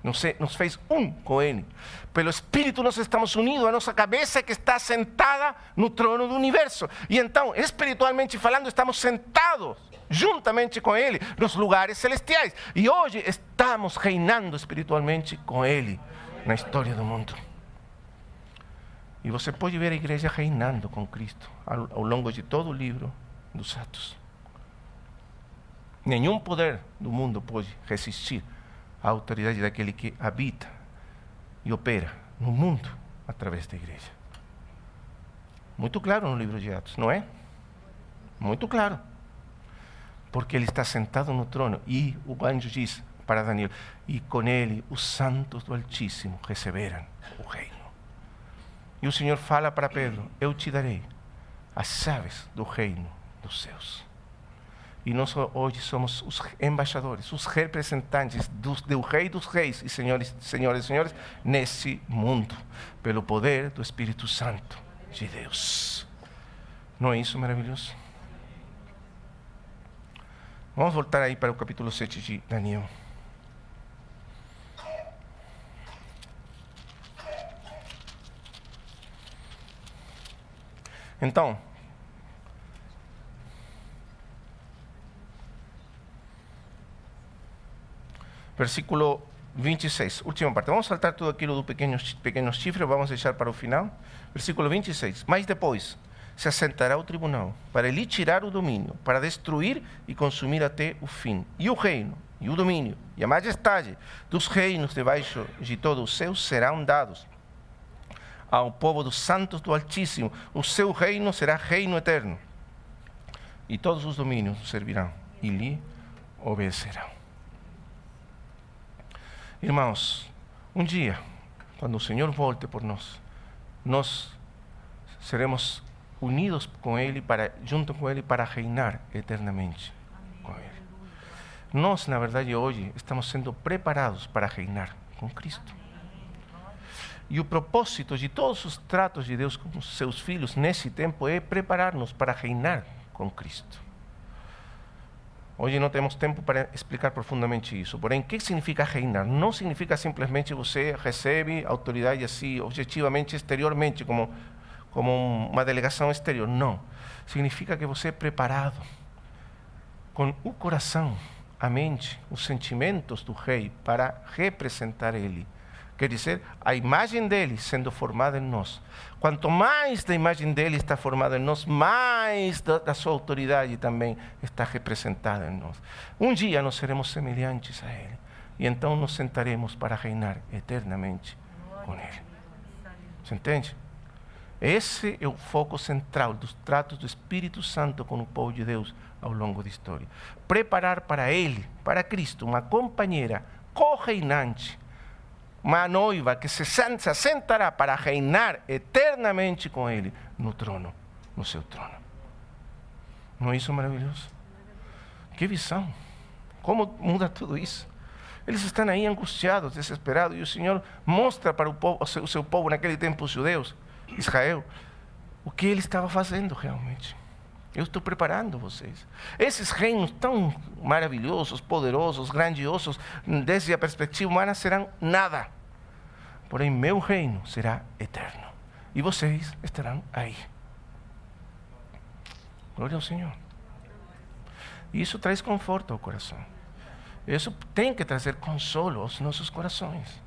nos, fez um com Ele. Pelo Espírito nós estamos unidos, a nossa cabeça que está sentada no trono do universo. E então, espiritualmente falando, estamos sentados juntamente com Ele nos lugares celestiais. E hoje estamos reinando espiritualmente com Ele na história do mundo. E você pode ver a igreja reinando com Cristo ao, ao longo de todo o livro dos Atos. Nenhum poder do mundo pode resistir a autoridade daquele que habita e opera no mundo através da igreja. Muito claro no livro de Atos, não é? Muito claro. Porque ele está sentado no trono e o anjo diz para Daniel: e com ele os santos do Altíssimo receberam o reino. E o Senhor fala para Pedro: Eu te darei as chaves do reino dos céus. E nós hoje somos os embaixadores, os representantes do, do Rei dos Reis e Senhores, Senhores e Senhores nesse mundo, pelo poder do Espírito Santo de Deus. Não é isso maravilhoso? Vamos voltar aí para o capítulo 7 de Daniel. Então, versículo 26, última parte. Vamos saltar todo aquilo do pequenos, pequenos chifres, vamos deixar para o final. Versículo 26. Mas depois se assentará o tribunal para lhe tirar o domínio, para destruir e consumir até o fim. E o reino, e o domínio, e a majestade dos reinos debaixo de todo o céu serão dados ao povo dos santos do Altíssimo. O seu reino será reino eterno. E todos os domínios servirão e lhe obedecerão. Irmãos, um dia, quando o Senhor volte por nós, nós seremos unidos com Ele, para, junto com Ele, para reinar eternamente com Ele. Nós, na verdade, hoje estamos sendo preparados para reinar com Cristo. E o propósito de todos os tratos de Deus com seus filhos nesse tempo é preparar-nos para reinar com Cristo. Hoje não temos tempo para explicar profundamente isso. Porém, o que significa reinar? Não significa simplesmente você recebe autoridade assim, objetivamente, exteriormente, como, como uma delegação exterior. Não. Significa que você é preparado com o coração, a mente, os sentimentos do rei para representar ele Quer dizer, a imagem dele sendo formada em nós. Quanto mais da imagem dele está formada em nós, mais da, sua autoridade também está representada em nós. Um dia nós seremos semelhantes a ele. E então nos sentaremos para reinar eternamente com ele. Você entende? Esse é o foco central dos tratos do Espírito Santo com o povo de Deus ao longo da história. Preparar para ele, para Cristo, uma companheira co-reinante uma noiva que se, se assentará para reinar eternamente com Ele no trono, no seu trono. Não é isso maravilhoso? Que visão! Como muda tudo isso? Eles estão aí angustiados, desesperados, e o Senhor mostra para o, povo, o seu povo, naquele tempo, os judeus, Israel, o que ele estava fazendo realmente. Eu estou preparando vocês. Esses reinos tão maravilhosos, poderosos, grandiosos, desde a perspectiva humana, serão nada. Porém, meu reino será eterno. E vocês estarão aí. Glória ao Senhor. E isso traz conforto ao coração. Isso tem que trazer consolo aos nossos corações.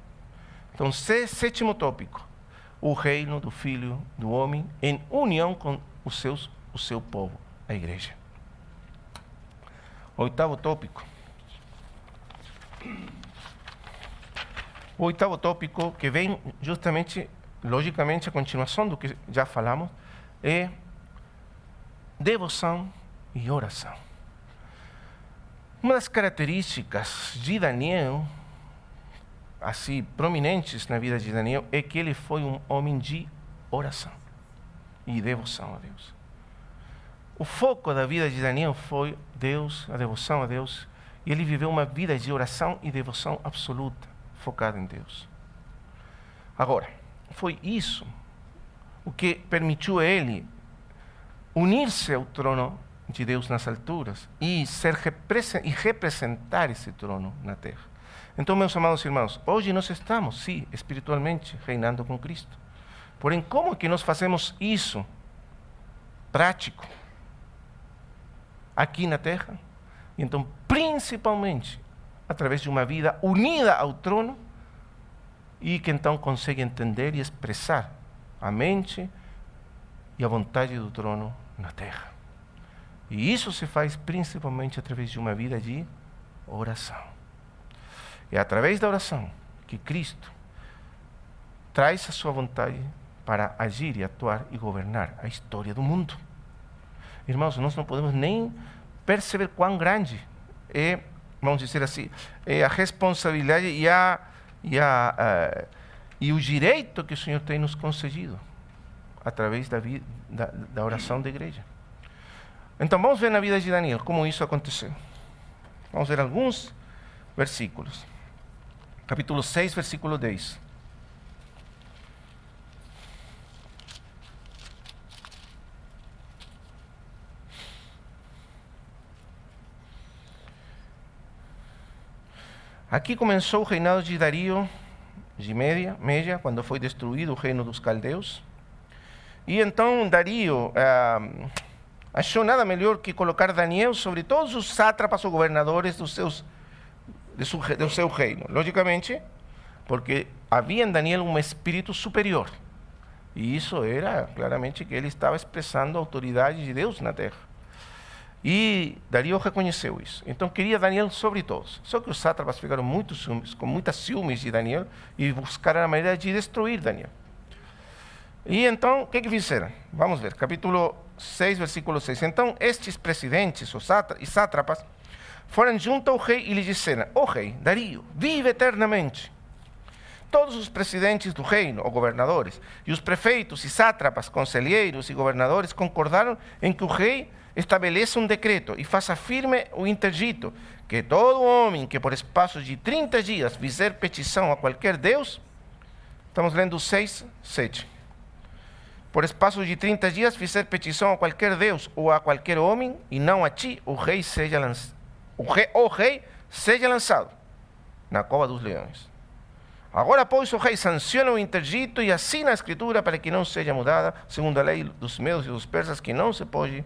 Então, sétimo tópico: o reino do Filho do Homem em união com os seus o seu povo, a igreja. Oitavo tópico. O oitavo tópico, que vem justamente, logicamente, a continuação do que já falamos, é devoção e oração. Uma das características de Daniel, assim, prominentes na vida de Daniel, é que ele foi um homem de oração e devoção a Deus. O foco da vida de Daniel foi Deus, a devoção a Deus, e ele viveu uma vida de oração e devoção absoluta, focada em Deus. Agora, foi isso o que permitiu a ele unir-se ao trono de Deus nas alturas e ser e representar esse trono na terra. Então, meus amados irmãos, hoje nós estamos, sim, espiritualmente reinando com Cristo. Porém, como que nós fazemos isso prático? Aqui na terra. E então, principalmente, através de uma vida unida ao trono e que então consegue entender e expressar a mente e a vontade do trono na terra. E isso se faz principalmente através de uma vida de oração. É através da oração que Cristo traz a sua vontade para agir e atuar e governar a história do mundo. Irmãos, nós não podemos nem perceber quão grande é, vamos dizer assim, é a responsabilidade e, a, e, a, uh, e o direito que o Senhor tem nos concedido através da, vida, da, da oração da igreja. Então, vamos ver na vida de Daniel como isso aconteceu. Vamos ver alguns versículos. Capítulo 6, versículo 10. Aqui começou o reinado de Dario de Média, Média quando foi destruído o reino dos caldeus. E então Dario ah, achou nada melhor que colocar Daniel sobre todos os sátrapas ou governadores dos seus, de su, do seu reino. Logicamente, porque havia em Daniel um espírito superior. E isso era claramente que ele estava expressando a autoridade de Deus na terra. E Dario reconheceu isso. Então queria Daniel sobre todos. Só que os sátrapas ficaram muito ciúmes, com muitas ciúmes de Daniel e buscaram a maneira de destruir Daniel. E então, o que, que fizeram? Vamos ver, capítulo 6, versículo 6. Então, estes presidentes os e sátrapas foram junto ao rei e lhe disseram: Ó oh, rei, Dario, vive eternamente. Todos os presidentes do reino, ou governadores, e os prefeitos e sátrapas, conselheiros e governadores concordaram em que o rei estabeleça um decreto e faça firme o interdito que todo homem que por espaço de 30 dias fizer petição a qualquer Deus, estamos lendo 6, 7. Por espaço de 30 dias fizer petição a qualquer Deus ou a qualquer homem, e não a ti, o rei seja lançado. O rei, o rei seja lançado na cova dos leões. Agora, pois, o rei sanciona o interdito e assina a escritura para que não seja mudada, segundo a lei dos medos e dos persas, que não se pode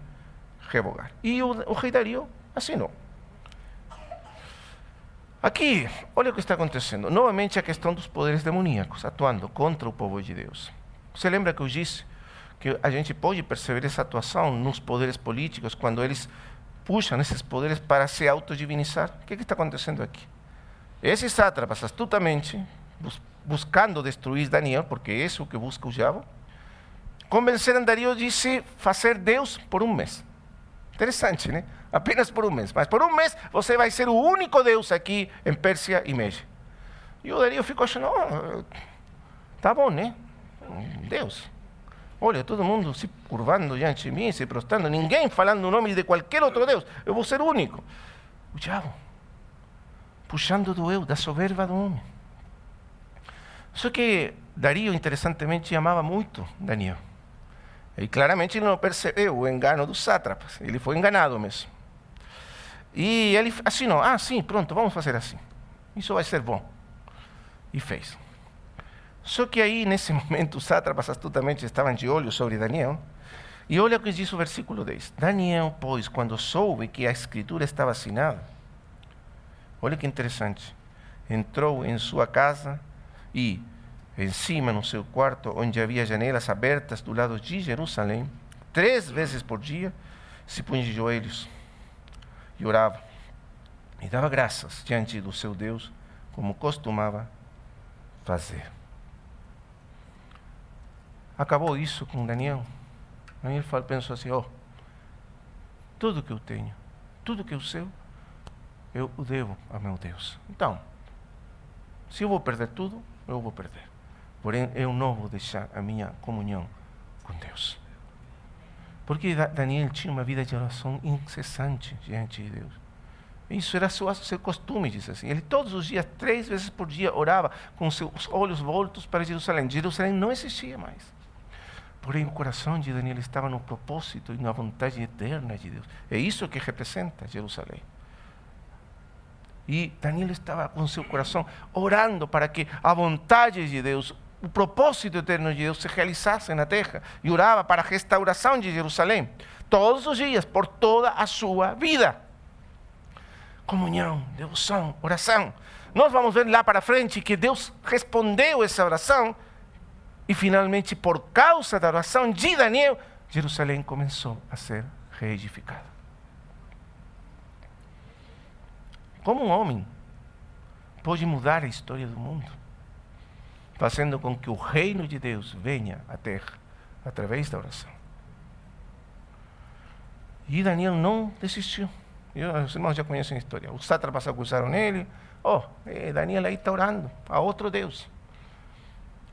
revogar. E o, o rei Dario assinou. Aqui, olha o que está acontecendo. Novamente a questão dos poderes demoníacos atuando contra o povo de Deus. Você lembra que eu disse que a gente pode perceber essa atuação nos poderes políticos quando eles puxam esses poderes para se autodivinizar? O que, que está acontecendo aqui? Esses sátrapas, astutamente, buscando destruir Daniel, porque é isso que busca o diabo, convenceram Dario de se fazer Deus por um mês. Interessante, né? Apenas por um mês. Mas por um mês você vai ser o único Deus aqui em Pérsia e Média. E o Dario ficou achando, oh, tá bom, né? Deus. Olha, todo mundo se curvando diante de mim, se prostrando, ninguém falando o nome de qualquer outro Deus. Eu vou ser o único. O diabo, puxando do eu, da soberba do homem. Só que Dario, interessantemente, amava muito Daniel. E claramente ele não percebeu o engano dos sátrapas. Ele foi enganado mesmo. E ele assinou: ah, sim, pronto, vamos fazer assim. Isso vai ser bom. E fez. Só que aí, nesse momento, os sátrapas astutamente estavam de olho sobre Daniel. E olha o que diz o versículo 10. Daniel, pois, quando soube que a escritura estava assinada, olha que interessante, entrou em sua casa e, em cima, no seu quarto, onde havia janelas abertas do lado de Jerusalém, três vezes por dia, se punha de joelhos e orava. E dava graças diante do seu Deus, como costumava fazer. Acabou isso com Daniel. Daniel pensou assim: oh, tudo que eu tenho, tudo que eu sei, eu o devo a meu Deus. Então, se eu vou perder tudo, eu vou perder. Porém, eu não vou deixar a minha comunhão com Deus. Porque Daniel tinha uma vida de oração incessante diante de Deus. Isso era seu, seu costume, diz assim. Ele todos os dias, três vezes por dia, orava com seus olhos voltos para Jerusalém. Jerusalém não existia mais. Porém, o coração de Daniel estava no propósito e na vontade eterna de Deus. É isso que representa Jerusalém. E Daniel estava com seu coração orando para que a vontade de Deus, o propósito eterno de Deus se realizasse na terra. E orava para a restauração de Jerusalém. Todos os dias, por toda a sua vida. Comunhão, devoção, oração. Nós vamos ver lá para frente que Deus respondeu essa oração. E finalmente, por causa da oração de Daniel, Jerusalém começou a ser reedificada. Como um homem pode mudar a história do mundo, fazendo com que o reino de Deus venha à terra através da oração. E Daniel não desistiu. os irmãos já conhecem a história. Os sátrapas acusaram ele. Oh, eh, Daniel aí está orando a outro Deus.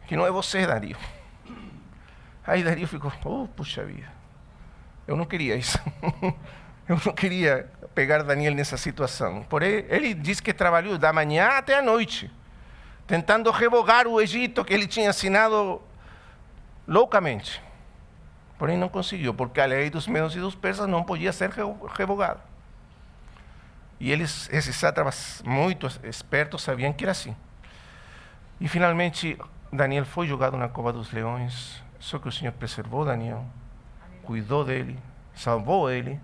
Que não é você, Dario. Aí Dario ficou, oh, puxa vida. Eu não queria isso. Eu não queria pegar Daniel nessa situação. Porém, ele disse que trabalhou da manhã até a noite, tentando revogar o Egito que ele tinha assinado loucamente. Porém, não conseguiu, porque a lei dos medos e dos persas não podia ser revogada. E eles, esses sátrapas muito espertos, sabiam que era assim. E finalmente, Daniel foi jogado na cova dos leões, só que o Senhor preservou Daniel, cuidou dele, salvou ele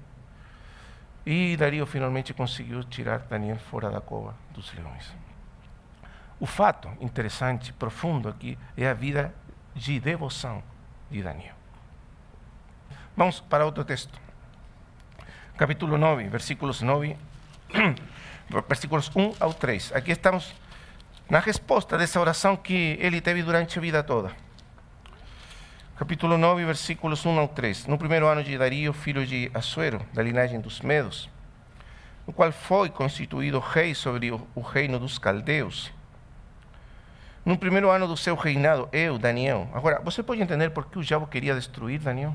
e Dario finalmente conseguiu tirar Daniel fora da cova dos leões. O fato interessante, profundo aqui, é a vida de devoção de Daniel. Vamos para outro texto. Capítulo 9, versículos 9, versículos 1 ao 3. Aqui estamos na resposta dessa oração que ele teve durante a vida toda capítulo 9, versículos 1 ao 3. No primeiro ano de Dario, filho de Assuero, da linhagem dos Medos, no qual foi constituído rei sobre o reino dos caldeus. No primeiro ano do seu reinado, eu, Daniel. Agora, você pode entender por que o diabo queria destruir Daniel?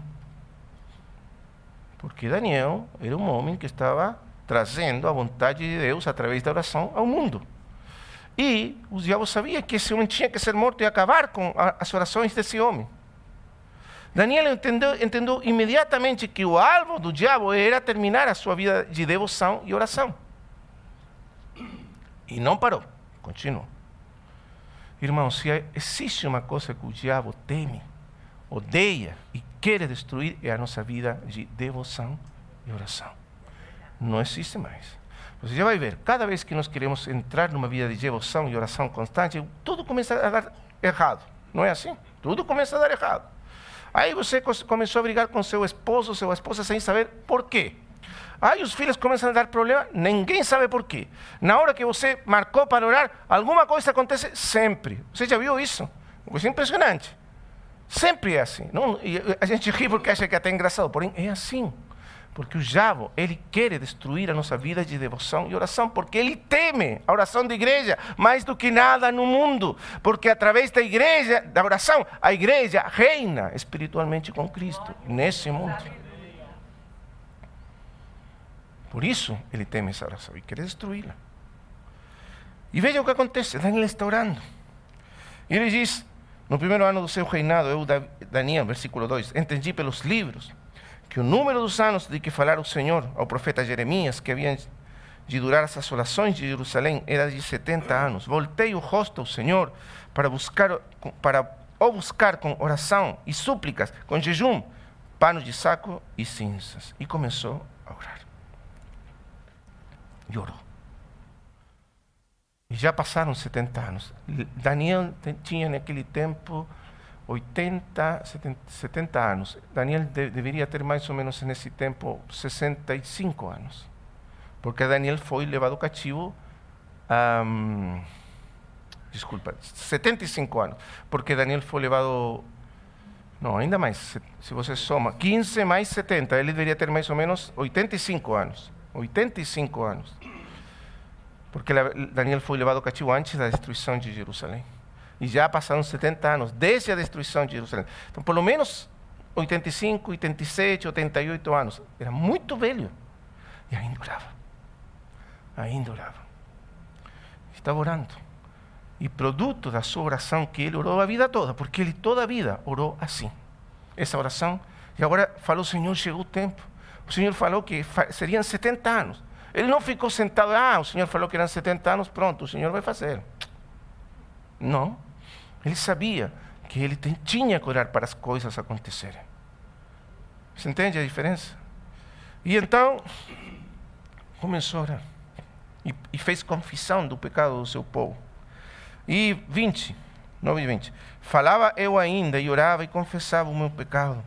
Porque Daniel era um homem que estava trazendo a vontade de Deus através da oração ao mundo. E o diabo sabia que esse homem tinha que ser morto e acabar com as orações desse homem. Daniel entendeu, entendeu imediatamente que o alvo do diabo era terminar a sua vida de devoção e oração. E não parou, continuou. Irmãos, se existe uma coisa que o diabo teme, odeia e quer destruir, é a nossa vida de devoção e oração. Não existe mais. Você já vai ver, cada vez que nós queremos entrar numa vida de devoção e oração constante, tudo começa a dar errado. Não é assim? Tudo começa a dar errado. Aí você começou a brigar com seu esposo, sua esposa, sem saber por quê. Aí os filhos começam a dar problema, ninguém sabe por quê. Na hora que você marcou para orar, alguma coisa acontece sempre. Você já viu isso? Coisa impressionante. Sempre é assim. Não, a gente ri porque acha que é até engraçado, porém é assim. Porque o diabo, ele quer destruir a nossa vida de devoção e oração, porque ele teme a oração da igreja mais do que nada no mundo, porque através da igreja, da oração, a igreja reina espiritualmente com Cristo nesse mundo. Por isso ele teme essa oração e quer destruí-la. E veja o que acontece: Daniel está orando. E ele diz: No primeiro ano do seu reinado, eu, Daniel, versículo 2, entendi pelos livros que o número dos anos de que falara o Senhor ao profeta Jeremias, que haviam de durar as assolações de Jerusalém, era de 70 anos. Voltei o rosto ao Senhor para buscar para o buscar com oração e súplicas, com jejum, panos de saco e cinzas. E começou a orar. Orou. E já passaram 70 anos. Daniel tinha naquele tempo 80, 70, anos. Daniel de, deveria ter mais ou menos nesse tempo 65 anos. Porque Daniel foi levado cativo. Um, desculpa, 75 anos. Porque Daniel foi levado. Não, ainda mais. Se você soma 15 mais 70, ele deveria ter mais ou menos 85 anos. 85 anos. Porque Daniel foi levado cativo antes da destruição de Jerusalém. E já passaram 70 anos desde a destruição de Jerusalém. Então, pelo menos 85, 87, 88 anos. Era muito velho. E ainda orava. Ainda orava. Estava orando. E produto da sua oração, que ele orou a vida toda, porque ele toda a vida orou assim. Essa oração. E agora falou: Senhor, chegou o tempo. O Senhor falou que seriam 70 anos. Ele não ficou sentado, ah, o Senhor falou que eram 70 anos, pronto, o Senhor vai fazer. Não. Ele sabia que ele tinha que orar para as coisas acontecerem. Você entende a diferença? E então, começou a orar. E, e fez confissão do pecado do seu povo. E 20, 9 e 20. Falava eu ainda e orava e confessava o meu pecado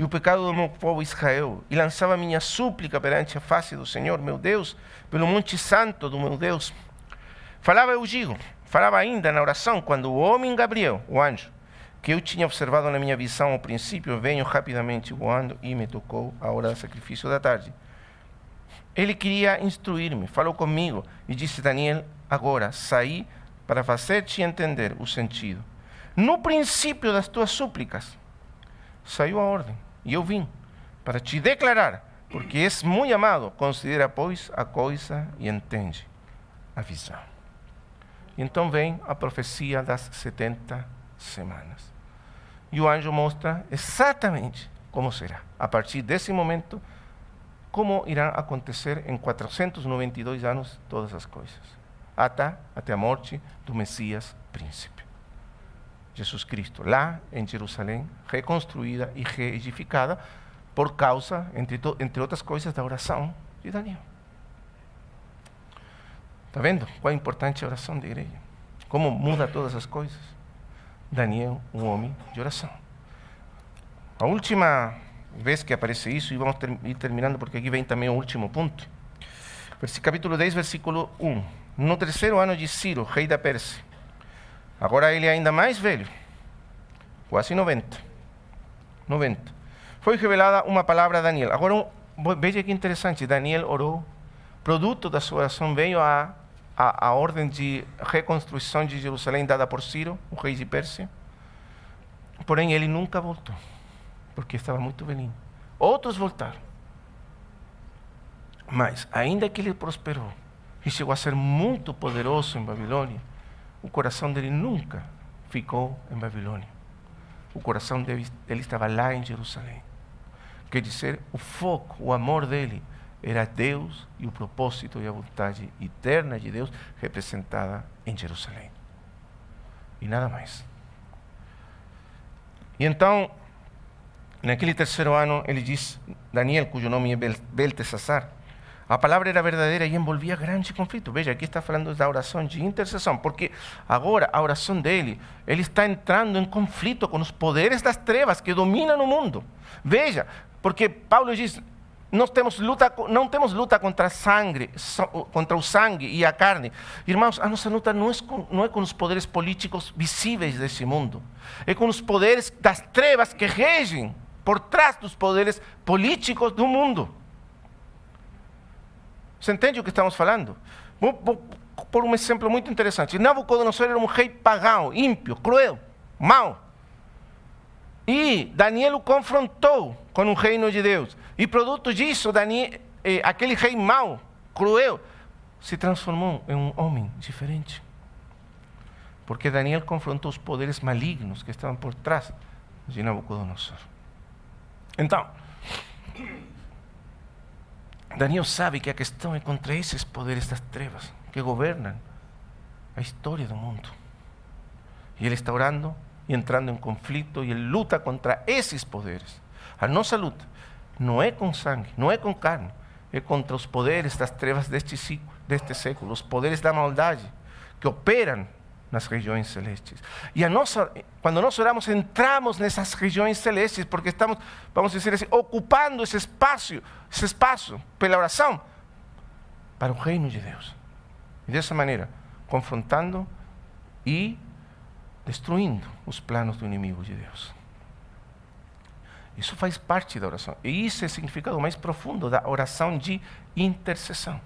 e o pecado do meu povo Israel, e lançava minha súplica perante a face do Senhor, meu Deus, pelo monte santo do meu Deus. Falava eu digo, Falava ainda na oração quando o homem Gabriel, o anjo, que eu tinha observado na minha visão ao princípio, veio rapidamente voando e me tocou a hora do sacrifício da tarde. Ele queria instruir-me, falou comigo e disse: Daniel, agora saí para fazer-te entender o sentido. No princípio das tuas súplicas, saiu a ordem eu vim para te declarar, porque és muito amado, considera, pois, a coisa e entende a visão. Então vem a profecia das 70 semanas. E o anjo mostra exatamente como será. A partir desse momento, como irão acontecer em 492 anos todas as coisas. Até, até a morte do Messias príncipe. Jesus Cristo, lá em Jerusalém, reconstruída e reedificada por causa, entre, entre outras coisas, da oração de Daniel. Está vendo qual é a importante a oração da igreja? Como muda todas as coisas? Daniel, um homem de oração. A última vez que aparece isso, e vamos ter, ir terminando porque aqui vem também o último ponto. Capítulo 10, versículo 1. No terceiro ano de Ciro, rei da Pérsia, agora ele é ainda mais velho, quase 90. 90. Foi revelada uma palavra a Daniel. Agora, veja que interessante, Daniel orou, produto da sua oração veio a a, a ordem de reconstrução de Jerusalém dada por Ciro, o rei de Pérsia. Porém, ele nunca voltou, porque estava muito velhinho. Outros voltaram, Mas, ainda que ele prosperou e chegou a ser muito poderoso em Babilônia, o coração dele nunca ficou em Babilônia. O coração dele, dele estava lá em Jerusalém. Quer dizer, o foco, o amor dele era Deus e o propósito e a vontade eterna de Deus representada em Jerusalém. E nada mais. E então, naquele terceiro ano, ele diz, Daniel, cujo nome é Beltesazar, a palavra era verdadeira e envolvia grande conflito. Veja, aqui está falando da oração de intercessão, porque agora a oração dele, ele está entrando em conflito com os poderes das trevas que dominam o mundo. Veja, porque Paulo diz, nós temos luta, não temos luta contra sangue, contra o sangue e a carne. Irmãos, a nossa luta não é, com, não é com os poderes políticos visíveis desse mundo. É com os poderes das trevas que regem por trás dos poderes políticos do mundo. Você entende o que estamos falando? Vou, vou por um exemplo muito interessante. Nabucodonosor era um rei pagão, ímpio, cruel, mau. E Daniel o confrontou com o reino de Deus. E produto disso, Daniel, eh, aquele rei mau, cruel, se transformou em um homem diferente. Porque Daniel confrontou os poderes malignos que estavam por trás de Nabucodonosor. Então, Daniel sabe que a questão é contra esses poderes das trevas que governam a história do mundo. E ele está orando e entrando em conflito e ele luta contra esses poderes. A nossa luta não é com sangue, não é com carne, é contra os poderes das trevas deste, deste século, os poderes da maldade que operam nas regiões celestes. E a nossa, quando nós oramos, entramos nessas regiões celestes, porque estamos, vamos dizer assim, ocupando esse espaço, esse espaço pela oração para o reino de Deus. E dessa maneira, confrontando e destruindo os planos do inimigo de Deus. Isso faz parte da oração. E isso é o significado mais profundo da oração de intercessão.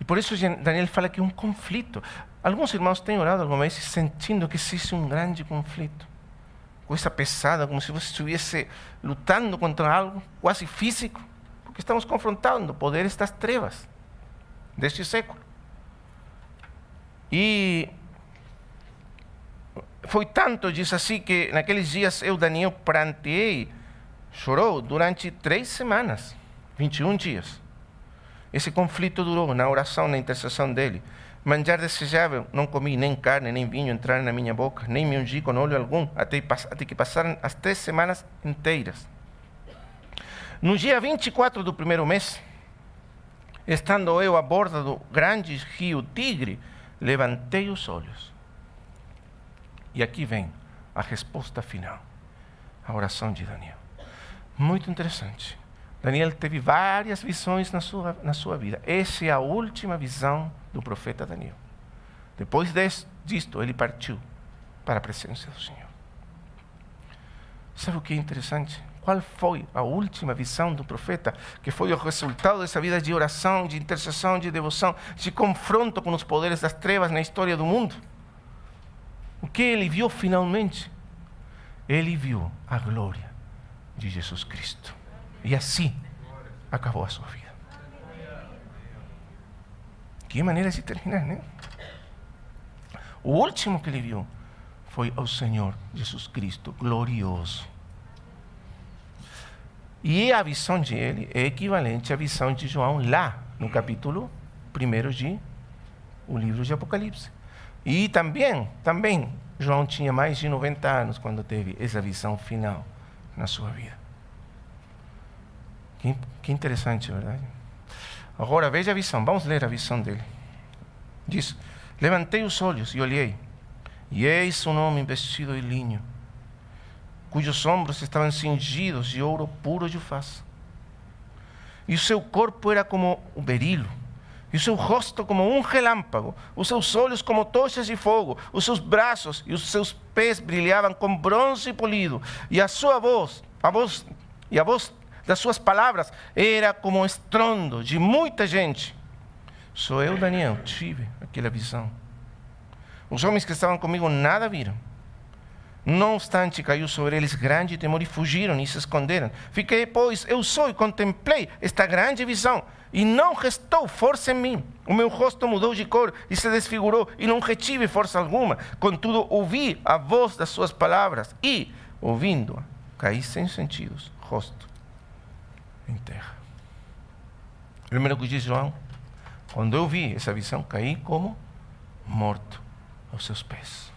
E por isso Daniel fala que é um conflito. Alguns irmãos têm orado alguma vez sentindo que existe um grande conflito. Coisa pesada, como se você estivesse lutando contra algo quase físico. Porque estamos confrontando poderes das trevas deste século. E foi tanto, diz assim, que naqueles dias eu, Daniel, pranteei, chorou durante três semanas, 21 dias. Esse conflito durou na oração, na intercessão dele. Manjar desejável, não comi nem carne, nem vinho entrar na minha boca, nem me ungi com óleo algum, até, até que passaram as três semanas inteiras. No dia 24 do primeiro mês, estando eu à borda do grande rio Tigre, levantei os olhos e aqui vem a resposta final, a oração de Daniel. Muito interessante. Daniel teve várias visões na sua, na sua vida. Essa é a última visão do profeta Daniel. Depois disto, ele partiu para a presença do Senhor. Sabe o que é interessante? Qual foi a última visão do profeta? Que foi o resultado dessa vida de oração, de intercessão, de devoção, de confronto com os poderes das trevas na história do mundo. O que ele viu finalmente? Ele viu a glória de Jesus Cristo. E assim acabou a sua vida. Que maneira de terminar, né? O último que ele viu foi o Senhor Jesus Cristo, glorioso. E a visão de ele é equivalente à visão de João lá no capítulo 1 de o livro de Apocalipse. E também, também, João tinha mais de 90 anos quando teve essa visão final na sua vida. Que, que interessante, verdade? Agora veja a visão, vamos ler a visão dele. Diz: Levantei os olhos e olhei, e eis um homem vestido de linho, cujos ombros estavam cingidos de ouro puro de faz. E o seu corpo era como o berilo e o seu rosto como um relâmpago, os seus olhos como tochas de fogo, os seus braços e os seus pés brilhavam com bronze polido, e a sua voz, a voz e a voz das suas palavras era como um estrondo de muita gente. Sou eu, Daniel, tive aquela visão. Os homens que estavam comigo nada viram, Não obstante, caiu sobre eles grande temor e fugiram e se esconderam. Fiquei, pois, eu sou e contemplei esta grande visão, e não restou força em mim. O meu rosto mudou de cor e se desfigurou, e não retive força alguma. Contudo, ouvi a voz das suas palavras, e, ouvindo-a, caí sem sentidos, rosto em terra. Primeiro que diz João, quando eu vi essa visão, caí como morto aos seus pés.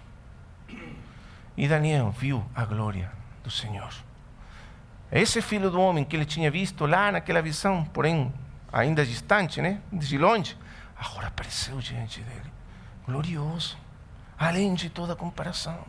E Daniel viu a glória do Senhor. Esse filho do homem que ele tinha visto lá naquela visão, porém ainda distante, né? de longe, agora apareceu diante dele, glorioso, além de toda comparação.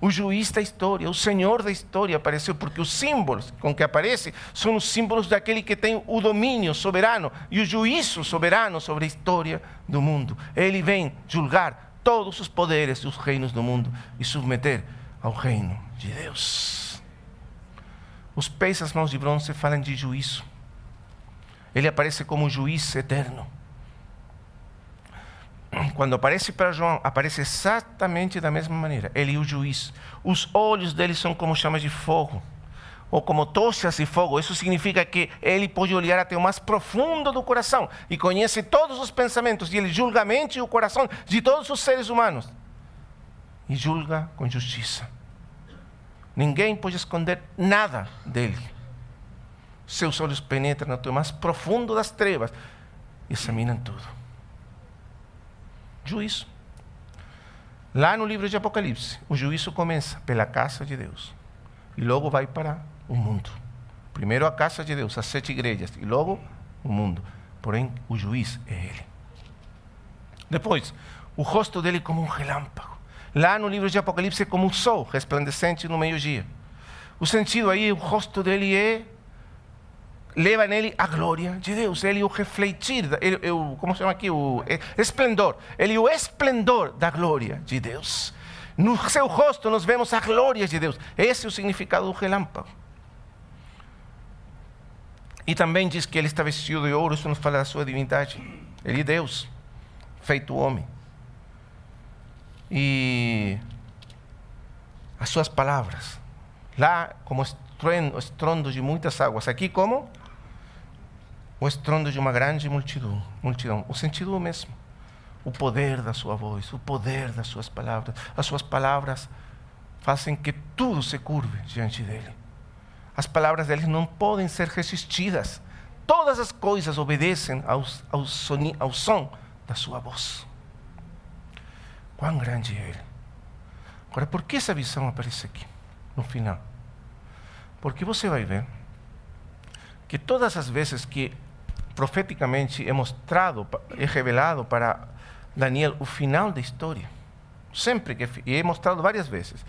O juiz da história, o Senhor da história apareceu, porque os símbolos com que aparece são os símbolos daquele que tem o domínio soberano e o juízo soberano sobre a história do mundo. Ele vem julgar todos os poderes e os reinos do mundo e submeter ao reino de Deus. Os pés das mãos de bronze falam de juízo. Ele aparece como juiz eterno. Quando aparece para João, aparece exatamente da mesma maneira. Ele é o juiz. Os olhos dele são como chamas de fogo ou como tochas de fogo. Isso significa que ele pode olhar até o mais profundo do coração e conhece todos os pensamentos e ele julga a mente e o coração de todos os seres humanos. E julga com justiça. Ninguém pode esconder nada dele. Seus olhos penetram no teu mais profundo das trevas e examinam tudo. Juízo. Lá no livro de Apocalipse, o juízo começa pela casa de Deus e logo vai para o mundo. Primeiro a casa de Deus, as sete igrejas, e logo o mundo. Porém, o juiz é Ele. Depois, o rosto dele como um relâmpago. Lá no livro de Apocalipse, como um sol resplandecente no meio-dia. O sentido aí, o rosto dele é leva nele a glória de Deus. Ele o refletir, como se chama aqui? O esplendor. Ele o esplendor da glória de Deus. No seu rosto nós vemos a glória de Deus. Esse é o significado do relâmpago. E também diz que ele está vestido de ouro, isso nos fala da sua divindade. Ele é Deus, feito homem. E as suas palavras, lá como estrondo de muitas águas, aqui como o estrondo de uma grande multidão, multidão. O sentido mesmo. O poder da sua voz, o poder das suas palavras. As suas palavras fazem que tudo se curve diante dele. As palavras dele não podem ser resistidas. Todas as coisas obedecem ao, ao, ao som da sua voz. Quão grande é ele. Agora, por que essa visão aparece aqui, no final? Porque você vai ver que todas as vezes que profeticamente é mostrado, é revelado para Daniel o final da história, sempre que e é mostrado várias vezes,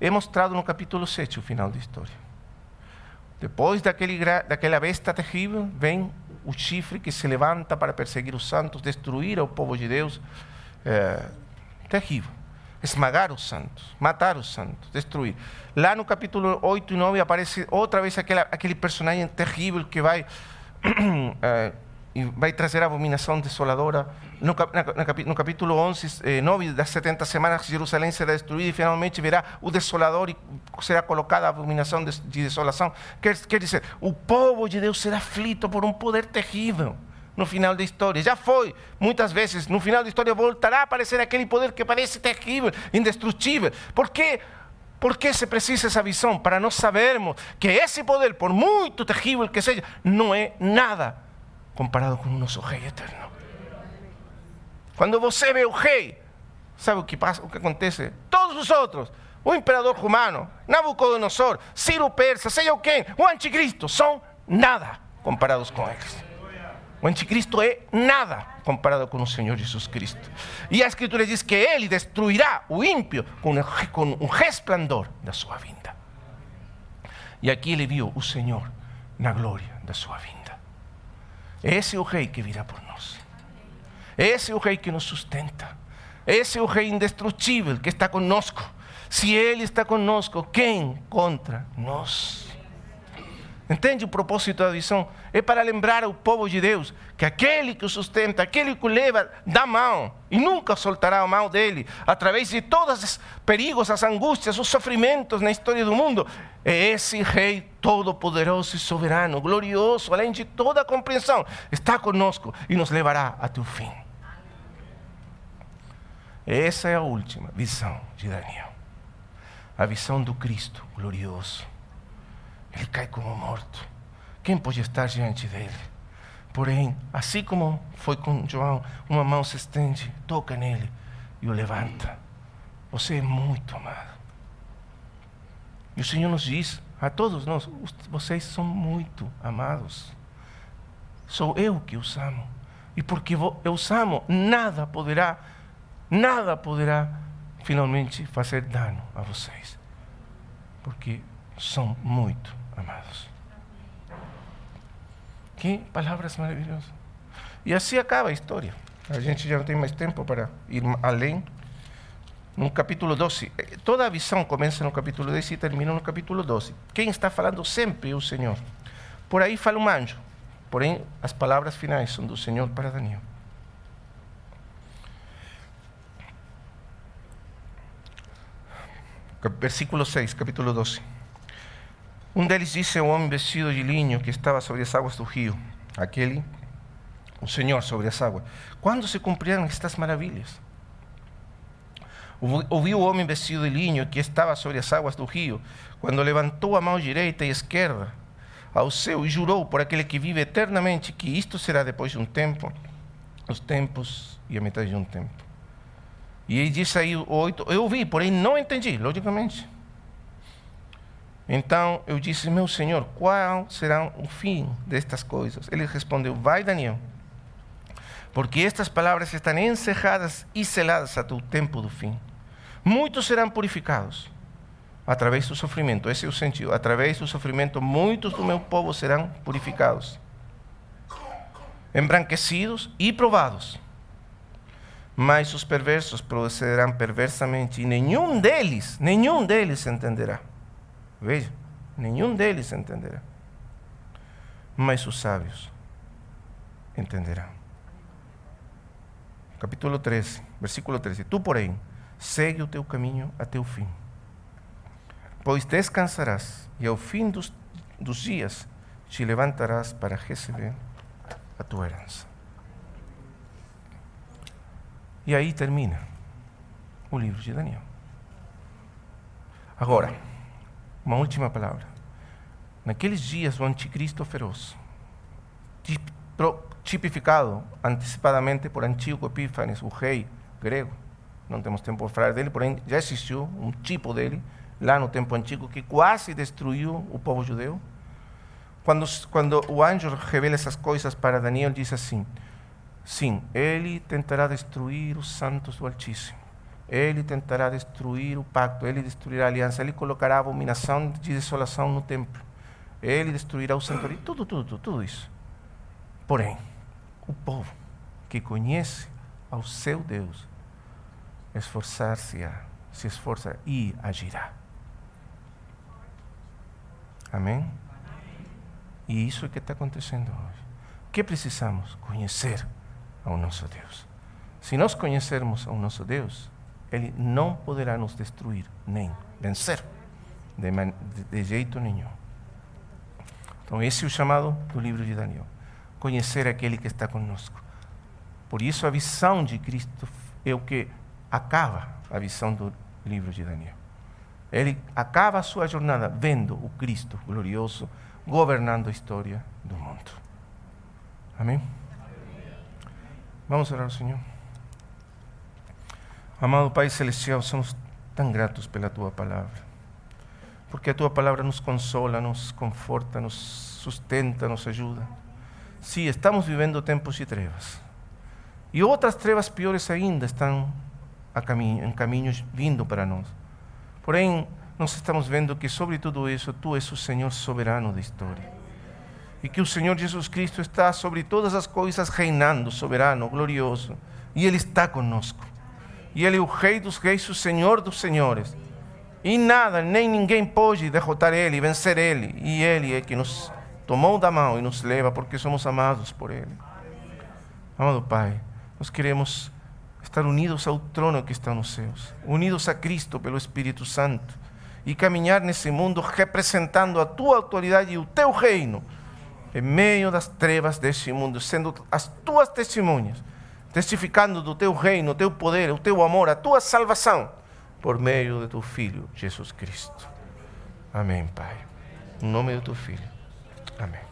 é mostrado no capítulo 7 o final da história. Depois daquele, daquela besta terrível, vem o chifre que se levanta para perseguir os santos, destruir o povo de Deus. É, terrível. Esmagar os santos, matar os santos, destruir. Lá no capítulo 8 e 9 aparece outra vez aquela, aquele personagem terrível que vai. é, e vai trazer a abominação desoladora. No, no capítulo 11, eh, 9 das 70 semanas, Jerusalém será destruída e finalmente verá o desolador e será colocada a abominação de, de desolação. Quer, quer dizer, o povo de Deus será aflito por um poder terrível no final da história. Já foi, muitas vezes, no final da história voltará a aparecer aquele poder que parece terrível, indestrutível. Por quê? Por que se precisa essa visão? Para nós sabermos que esse poder, por muito terrível que seja, não é nada comparado com o nosso Rei eterno. Quando você vê o Rei, sabe o que acontece? Todos os outros, o imperador romano, Nabucodonosor, Ciro Persa, seja o quem, o anticristo, são nada comparados com eles. O anticristo é nada comparado com o Senhor Jesus Cristo. E a Escritura diz que ele destruirá o ímpio com um resplandor da sua vinda. E aqui ele viu o Senhor na glória da sua vinda. Esse é o rei que virá por nós. Esse é o rei que nos sustenta. Esse é o rei indestrutível que está conosco. Se ele está conosco, quem contra nós? Entende o propósito da visão? É para lembrar ao povo de Deus que aquele que o sustenta, aquele que o leva da mão e nunca soltará a mão dele, através de todos os perigos, as angústias, os sofrimentos na história do mundo, é esse Rei todo-poderoso e soberano, glorioso, além de toda compreensão, está conosco e nos levará até o fim. Essa é a última visão de Daniel. A visão do Cristo glorioso ele cai como morto. Quem pode estar diante dele? Porém, assim como foi com João, uma mão se estende, toca nele e o levanta. Você é muito amado. E o Senhor nos diz a todos nós: vocês são muito amados. Sou eu que os amo. E porque eu os amo, nada poderá, nada poderá finalmente fazer dano a vocês. Porque são muito amados. Que palavras maravilhosas. E assim acaba a história. A gente já não tem mais tempo para ir além. No capítulo 12, eh, toda a visão começa no capítulo 10 e termina no capítulo 12. Quem está falando sempre é o Senhor. Por aí fala um anjo, porém as palavras finais são do Senhor para Daniel. Versículo 6, capítulo 12. Um deles disse ao homem vestido de linho que estava sobre as águas do rio, aquele, o Senhor sobre as águas, quando se cumprirão estas maravilhas? Ouviu o homem vestido de linho que estava sobre as águas do rio, quando levantou a mão direita e esquerda ao céu e jurou por aquele que vive eternamente que isto será depois de um tempo, os tempos e a metade de um tempo. E ele disse aí oito, eu ouvi, porém não entendi, logicamente. Então eu disse, meu senhor, qual será o fim destas coisas? Ele respondeu, vai Daniel, porque estas palavras estão encerradas e seladas até o tempo do fim. Muitos serão purificados através do sofrimento, esse é o sentido. Através do sofrimento, muitos do meu povo serão purificados, embranquecidos e provados. Mas os perversos procederão perversamente e nenhum deles, nenhum deles entenderá. Veja, nenhum deles entenderá. Mas os sábios entenderão. Capítulo 13, versículo 13. Tu, porém, segue o teu caminho até o fim, pois descansarás e ao fim dos, dos dias te levantarás para receber a tua herança. E aí termina o livro de Daniel. Agora, uma última palavra. Naqueles dias, o anticristo feroz, tipificado antecipadamente por Antíoco Epífanes, o rei grego, não temos tempo para falar dele, porém já existiu um tipo dele lá no tempo antigo que quase destruiu o povo judeu. Quando, quando o anjo revela essas coisas para Daniel, diz assim: sim, ele tentará destruir os santos do Altíssimo ele tentará destruir o pacto, ele destruirá a aliança, ele colocará abominação de desolação no templo, ele destruirá o santuário, tudo, tudo, tudo, tudo isso. Porém, o povo que conhece ao seu Deus, esforçar-se-á, se esforça e agirá. Amém? E isso é que está acontecendo hoje. O que precisamos? Conhecer ao nosso Deus. Se nós conhecermos ao nosso Deus, ele não poderá nos destruir, nem vencer, de, de, jeito nenhum. Então, esse é o chamado do livro de Daniel. Conhecer aquele que está conosco. Por isso, a visão de Cristo é o que acaba a visão do livro de Daniel. Ele acaba a sua jornada vendo o Cristo glorioso governando a história do mundo. Amém? Vamos orar ao Senhor. Amado Pai Celestial, somos tão gratos pela Tua palavra. Porque a Tua palavra nos consola, nos conforta, nos sustenta, nos ajuda. Sim, estamos vivendo tempos de trevas. E outras trevas piores ainda estão caminho, em caminhos vindo para nós. Porém, nós estamos vendo que sobre tudo isso, Tu és o Senhor soberano da história. E que o Senhor Jesus Cristo está sobre todas as coisas reinando, soberano, glorioso. E Ele está conosco. E Ele é o Rei dos Reis, o Senhor dos Senhores. E nada, nem ninguém pode derrotar Ele, vencer Ele. E Ele é que nos tomou da mão e nos leva porque somos amados por Ele. Amado Pai, nós queremos estar unidos ao trono que está nos céus, unidos a Cristo pelo Espírito Santo e caminhar nesse mundo representando a tua autoridade e o teu reino em meio das trevas deste mundo, sendo as tuas testemunhas, testificando do teu reino, o teu poder, o teu amor, a tua salvação, por meio de teu Filho, Jesus Cristo. Amém, Pai. Em nome do teu Filho. Amém.